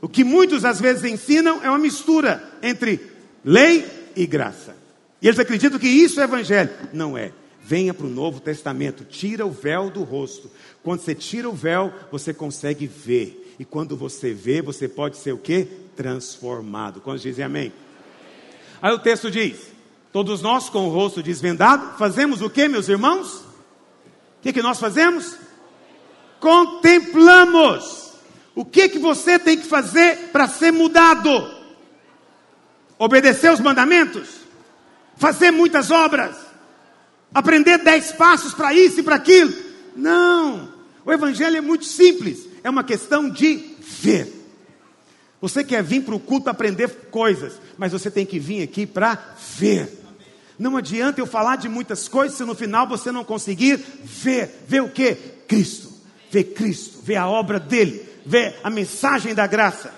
O que muitos às vezes ensinam é uma mistura entre lei e graça. E eles acreditam que isso é Evangelho. Não é. Venha para o Novo Testamento, tira o véu do rosto. Quando você tira o véu, você consegue ver. E quando você vê, você pode ser o que? Transformado. Quando dizem amém? Aí o texto diz: Todos nós com o rosto desvendado, fazemos o que, meus irmãos? O que, que nós fazemos? Contemplamos. O que, que você tem que fazer para ser mudado? Obedecer os mandamentos? Fazer muitas obras? Aprender dez passos para isso e para aquilo? Não. O Evangelho é muito simples é uma questão de ver. Você quer vir para o culto aprender coisas, mas você tem que vir aqui para ver. Não adianta eu falar de muitas coisas se no final você não conseguir ver. Ver o que? Cristo. Ver Cristo. Ver a obra dele. Ver a mensagem da graça.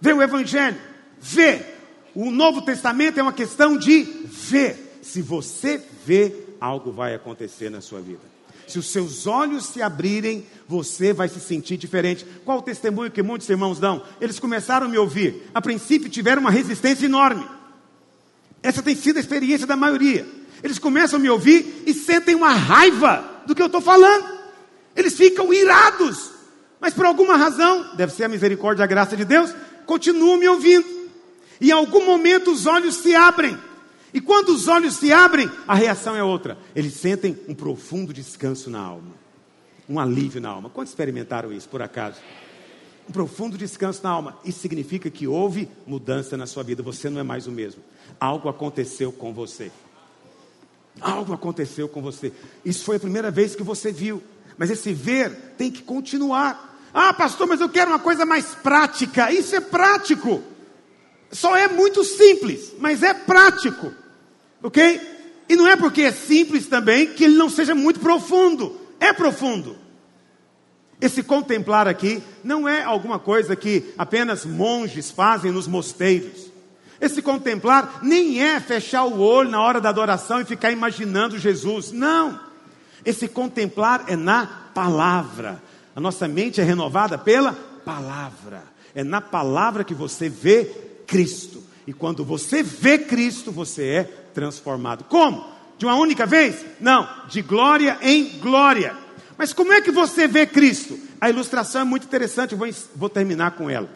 Ver o Evangelho. Ver. O Novo Testamento é uma questão de ver. Se você vê, algo vai acontecer na sua vida. Se os seus olhos se abrirem, você vai se sentir diferente. Qual o testemunho que muitos irmãos dão? Eles começaram a me ouvir. A princípio tiveram uma resistência enorme. Essa tem sido a experiência da maioria. Eles começam a me ouvir e sentem uma raiva do que eu estou falando. Eles ficam irados. Mas por alguma razão, deve ser a misericórdia e a graça de Deus, continuam me ouvindo. E em algum momento os olhos se abrem. E quando os olhos se abrem, a reação é outra. Eles sentem um profundo descanso na alma, um alívio na alma. Quantos experimentaram isso, por acaso? Um profundo descanso na alma. Isso significa que houve mudança na sua vida. Você não é mais o mesmo. Algo aconteceu com você. Algo aconteceu com você. Isso foi a primeira vez que você viu. Mas esse ver tem que continuar. Ah, pastor, mas eu quero uma coisa mais prática. Isso é prático. Só é muito simples, mas é prático. Ok? E não é porque é simples também que ele não seja muito profundo. É profundo. Esse contemplar aqui não é alguma coisa que apenas monges fazem nos mosteiros. Esse contemplar nem é fechar o olho na hora da adoração e ficar imaginando Jesus. Não. Esse contemplar é na palavra. A nossa mente é renovada pela palavra. É na palavra que você vê Cristo. E quando você vê Cristo, você é transformado. Como? De uma única vez? Não, de glória em glória. Mas como é que você vê Cristo? A ilustração é muito interessante, vou, vou terminar com ela.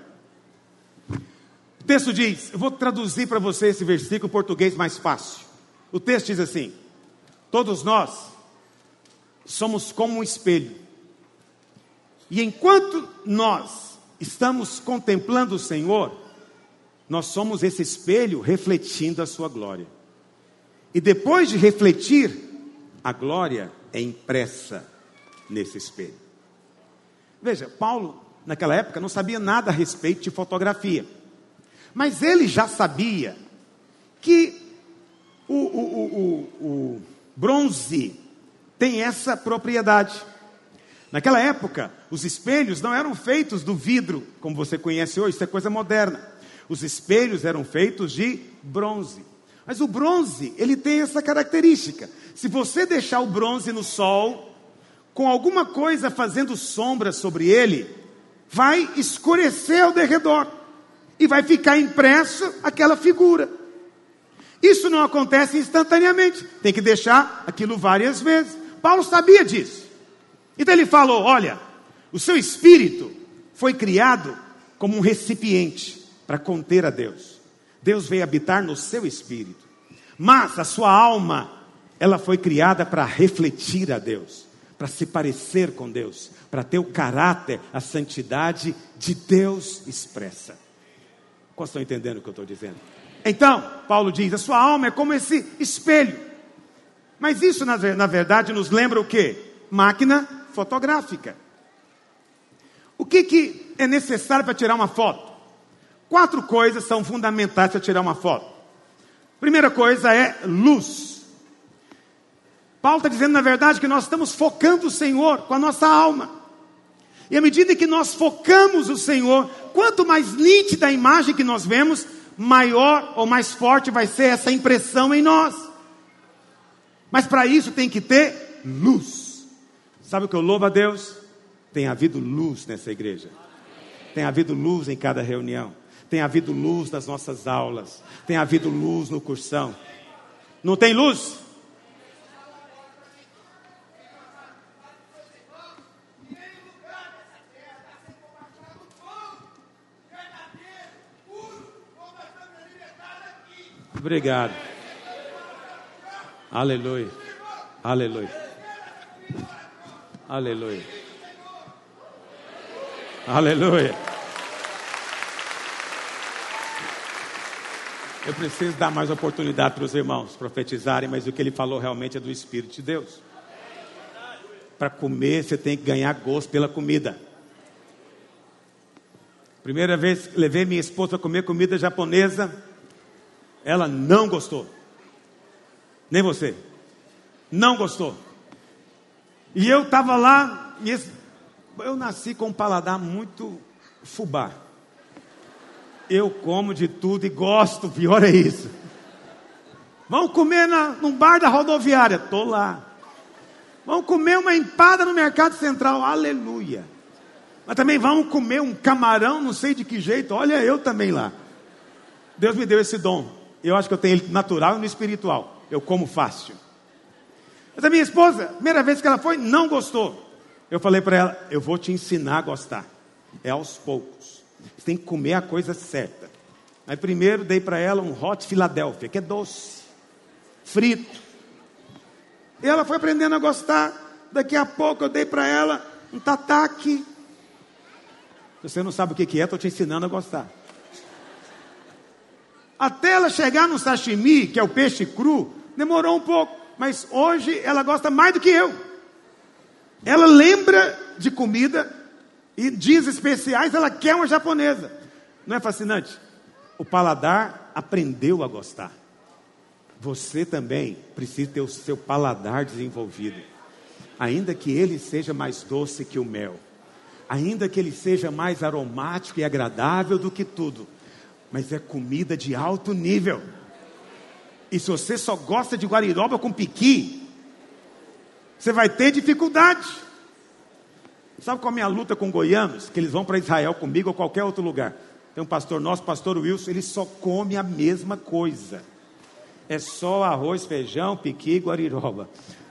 O texto diz, eu vou traduzir para você esse versículo em português mais fácil. O texto diz assim: Todos nós somos como um espelho. E enquanto nós estamos contemplando o Senhor, nós somos esse espelho refletindo a sua glória. E depois de refletir, a glória é impressa nesse espelho. Veja, Paulo, naquela época, não sabia nada a respeito de fotografia. Mas ele já sabia que o, o, o, o bronze tem essa propriedade. Naquela época, os espelhos não eram feitos do vidro, como você conhece hoje, isso é coisa moderna. Os espelhos eram feitos de bronze. Mas o bronze, ele tem essa característica. Se você deixar o bronze no sol, com alguma coisa fazendo sombra sobre ele, vai escurecer ao derredor e vai ficar impresso aquela figura. Isso não acontece instantaneamente, tem que deixar aquilo várias vezes. Paulo sabia disso. Então ele falou: olha, o seu espírito foi criado como um recipiente para conter a Deus. Deus veio habitar no seu espírito. Mas a sua alma, ela foi criada para refletir a Deus, para se parecer com Deus, para ter o caráter, a santidade de Deus expressa. Qual estão entendendo o que eu estou dizendo? Então, Paulo diz: a sua alma é como esse espelho. Mas isso, na, na verdade, nos lembra o que? Máquina fotográfica. O que, que é necessário para tirar uma foto? Quatro coisas são fundamentais para tirar uma foto. Primeira coisa é luz. Paulo está dizendo, na verdade, que nós estamos focando o Senhor com a nossa alma. E à medida que nós focamos o Senhor, quanto mais nítida a imagem que nós vemos, maior ou mais forte vai ser essa impressão em nós. Mas para isso tem que ter luz. Sabe o que eu louvo a Deus? Tem havido luz nessa igreja. Tem havido luz em cada reunião tem havido luz nas nossas aulas, tem havido luz no cursão. Não tem luz? Obrigado. Aleluia. Aleluia. Aleluia. Aleluia. Eu preciso dar mais oportunidade para os irmãos profetizarem, mas o que ele falou realmente é do Espírito de Deus. Para comer, você tem que ganhar gosto pela comida. Primeira vez que levei minha esposa a comer comida japonesa, ela não gostou. Nem você. Não gostou. E eu estava lá, e eu nasci com um paladar muito fubá. Eu como de tudo e gosto, pior é isso. Vamos comer na, num bar da rodoviária. Estou lá. Vamos comer uma empada no mercado central, aleluia. Mas também vamos comer um camarão, não sei de que jeito, olha eu também lá. Deus me deu esse dom. Eu acho que eu tenho ele natural e no espiritual. Eu como fácil. Mas a minha esposa, primeira vez que ela foi, não gostou. Eu falei para ela: eu vou te ensinar a gostar. É aos poucos. Você tem que comer a coisa certa. Aí primeiro dei para ela um hot Philadelphia, que é doce, frito. E ela foi aprendendo a gostar. Daqui a pouco eu dei para ela um tataki. Se você não sabe o que é, estou te ensinando a gostar. Até ela chegar no sashimi, que é o peixe cru, demorou um pouco. Mas hoje ela gosta mais do que eu. Ela lembra de comida e dias especiais, ela quer uma japonesa. Não é fascinante? O paladar aprendeu a gostar. Você também precisa ter o seu paladar desenvolvido. Ainda que ele seja mais doce que o mel, ainda que ele seja mais aromático e agradável do que tudo, mas é comida de alto nível. E se você só gosta de guariroba com piqui, você vai ter dificuldade. Sabe qual é a minha luta com goianos? Que eles vão para Israel comigo ou qualquer outro lugar. Tem um pastor nosso, pastor Wilson, ele só come a mesma coisa. É só arroz, feijão, piqui e guariroba.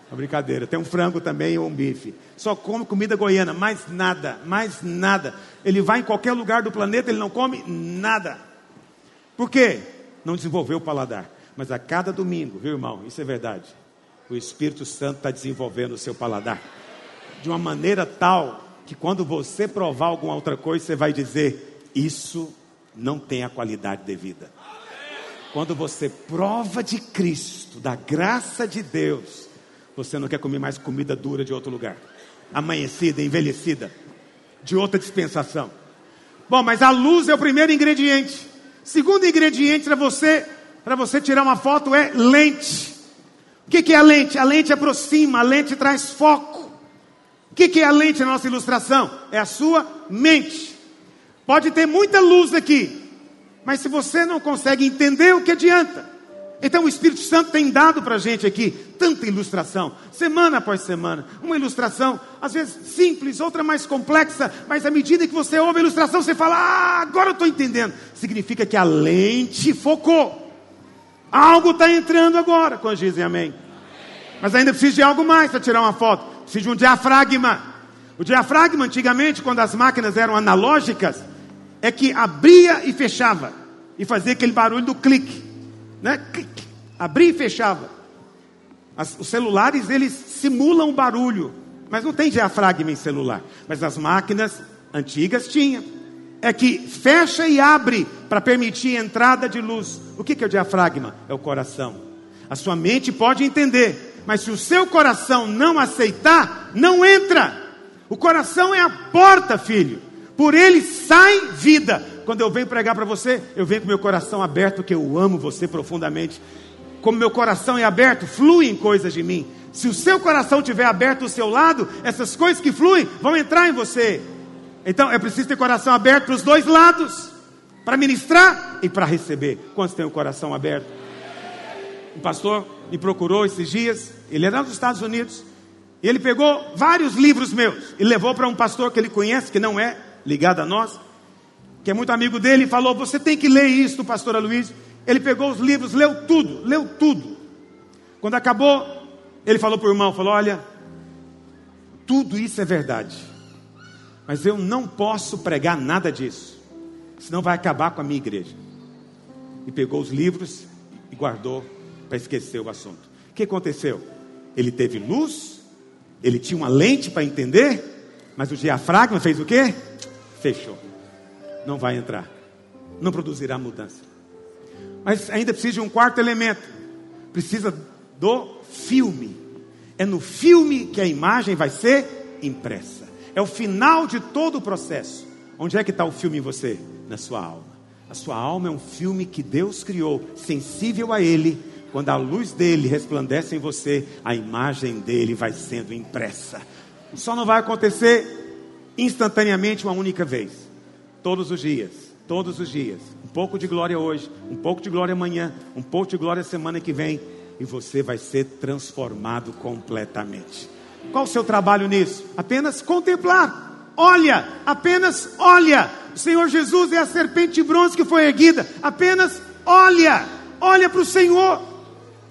Uma brincadeira. Tem um frango também ou um bife. Só come comida goiana, mais nada, mais nada. Ele vai em qualquer lugar do planeta, ele não come nada. Por quê? Não desenvolveu o paladar. Mas a cada domingo, viu irmão? Isso é verdade. O Espírito Santo está desenvolvendo o seu paladar. De uma maneira tal que quando você provar alguma outra coisa, você vai dizer: Isso não tem a qualidade devida. Quando você prova de Cristo, da graça de Deus, você não quer comer mais comida dura de outro lugar, amanhecida, envelhecida, de outra dispensação. Bom, mas a luz é o primeiro ingrediente. Segundo ingrediente para você, para você tirar uma foto é lente. O que, que é a lente? A lente aproxima, a lente traz foco. O que, que é a lente na nossa ilustração? É a sua mente. Pode ter muita luz aqui, mas se você não consegue entender, o que adianta? Então o Espírito Santo tem dado para a gente aqui tanta ilustração, semana após semana. Uma ilustração, às vezes simples, outra mais complexa, mas à medida que você ouve a ilustração, você fala: Ah, agora eu estou entendendo. Significa que a lente focou. Algo está entrando agora, quando dizem amém. Mas ainda precisa de algo mais para tirar uma foto. Precisa de um diafragma. O diafragma, antigamente, quando as máquinas eram analógicas, é que abria e fechava. E fazia aquele barulho do clique. Né? Clique. Abria e fechava. As, os celulares, eles simulam o barulho. Mas não tem diafragma em celular. Mas as máquinas antigas tinham. É que fecha e abre para permitir a entrada de luz. O que, que é o diafragma? É o coração. A sua mente pode entender. Mas se o seu coração não aceitar, não entra. O coração é a porta, filho. Por ele sai vida. Quando eu venho pregar para você, eu venho com meu coração aberto, porque eu amo você profundamente. Como meu coração é aberto, fluem coisas de mim. Se o seu coração estiver aberto ao seu lado, essas coisas que fluem vão entrar em você. Então é preciso ter coração aberto para os dois lados, para ministrar e para receber. Quantos têm o coração aberto? Um pastor me procurou esses dias, ele era dos Estados Unidos, e ele pegou vários livros meus e levou para um pastor que ele conhece, que não é ligado a nós, que é muito amigo dele, e falou: Você tem que ler isso, pastor Luiz. Ele pegou os livros, leu tudo, leu tudo. Quando acabou, ele falou para o irmão: falou, Olha, tudo isso é verdade, mas eu não posso pregar nada disso, senão vai acabar com a minha igreja. E pegou os livros e guardou para esquecer o assunto. O que aconteceu? Ele teve luz, ele tinha uma lente para entender, mas o diafragma fez o quê? Fechou. Não vai entrar. Não produzirá mudança. Mas ainda precisa de um quarto elemento. Precisa do filme. É no filme que a imagem vai ser impressa. É o final de todo o processo. Onde é que está o filme em você? Na sua alma. A sua alma é um filme que Deus criou, sensível a Ele. Quando a luz dele resplandece em você, a imagem dele vai sendo impressa. Só não vai acontecer instantaneamente uma única vez. Todos os dias, todos os dias. Um pouco de glória hoje, um pouco de glória amanhã, um pouco de glória semana que vem, e você vai ser transformado completamente. Qual o seu trabalho nisso? Apenas contemplar. Olha, apenas olha. O Senhor Jesus é a serpente de bronze que foi erguida. Apenas olha. Olha para o Senhor.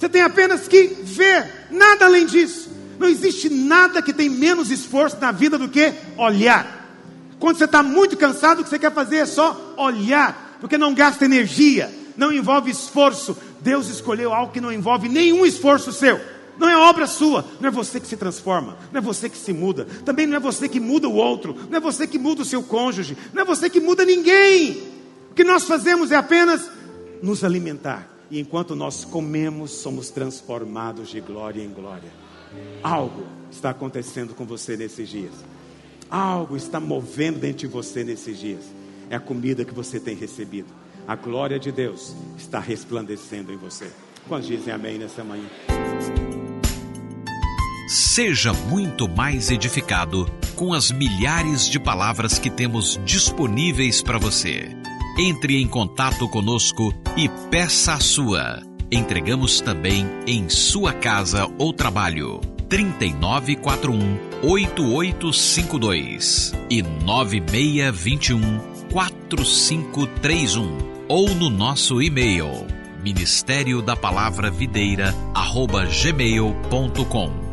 Você tem apenas que ver, nada além disso. Não existe nada que tem menos esforço na vida do que olhar. Quando você está muito cansado, o que você quer fazer é só olhar, porque não gasta energia, não envolve esforço. Deus escolheu algo que não envolve nenhum esforço seu. Não é obra sua, não é você que se transforma, não é você que se muda, também não é você que muda o outro, não é você que muda o seu cônjuge, não é você que muda ninguém. O que nós fazemos é apenas nos alimentar, e enquanto nós comemos, somos transformados de glória em glória. Algo está acontecendo com você nesses dias, algo está movendo dentro de você nesses dias, é a comida que você tem recebido, a glória de Deus está resplandecendo em você. Quantos dizem amém nessa manhã? Seja muito mais edificado com as milhares de palavras que temos disponíveis para você. Entre em contato conosco e peça a sua. Entregamos também em sua casa ou trabalho. 3941 8852 e 9621 4531 ou no nosso e-mail ministério da palavra videira arroba gmail.com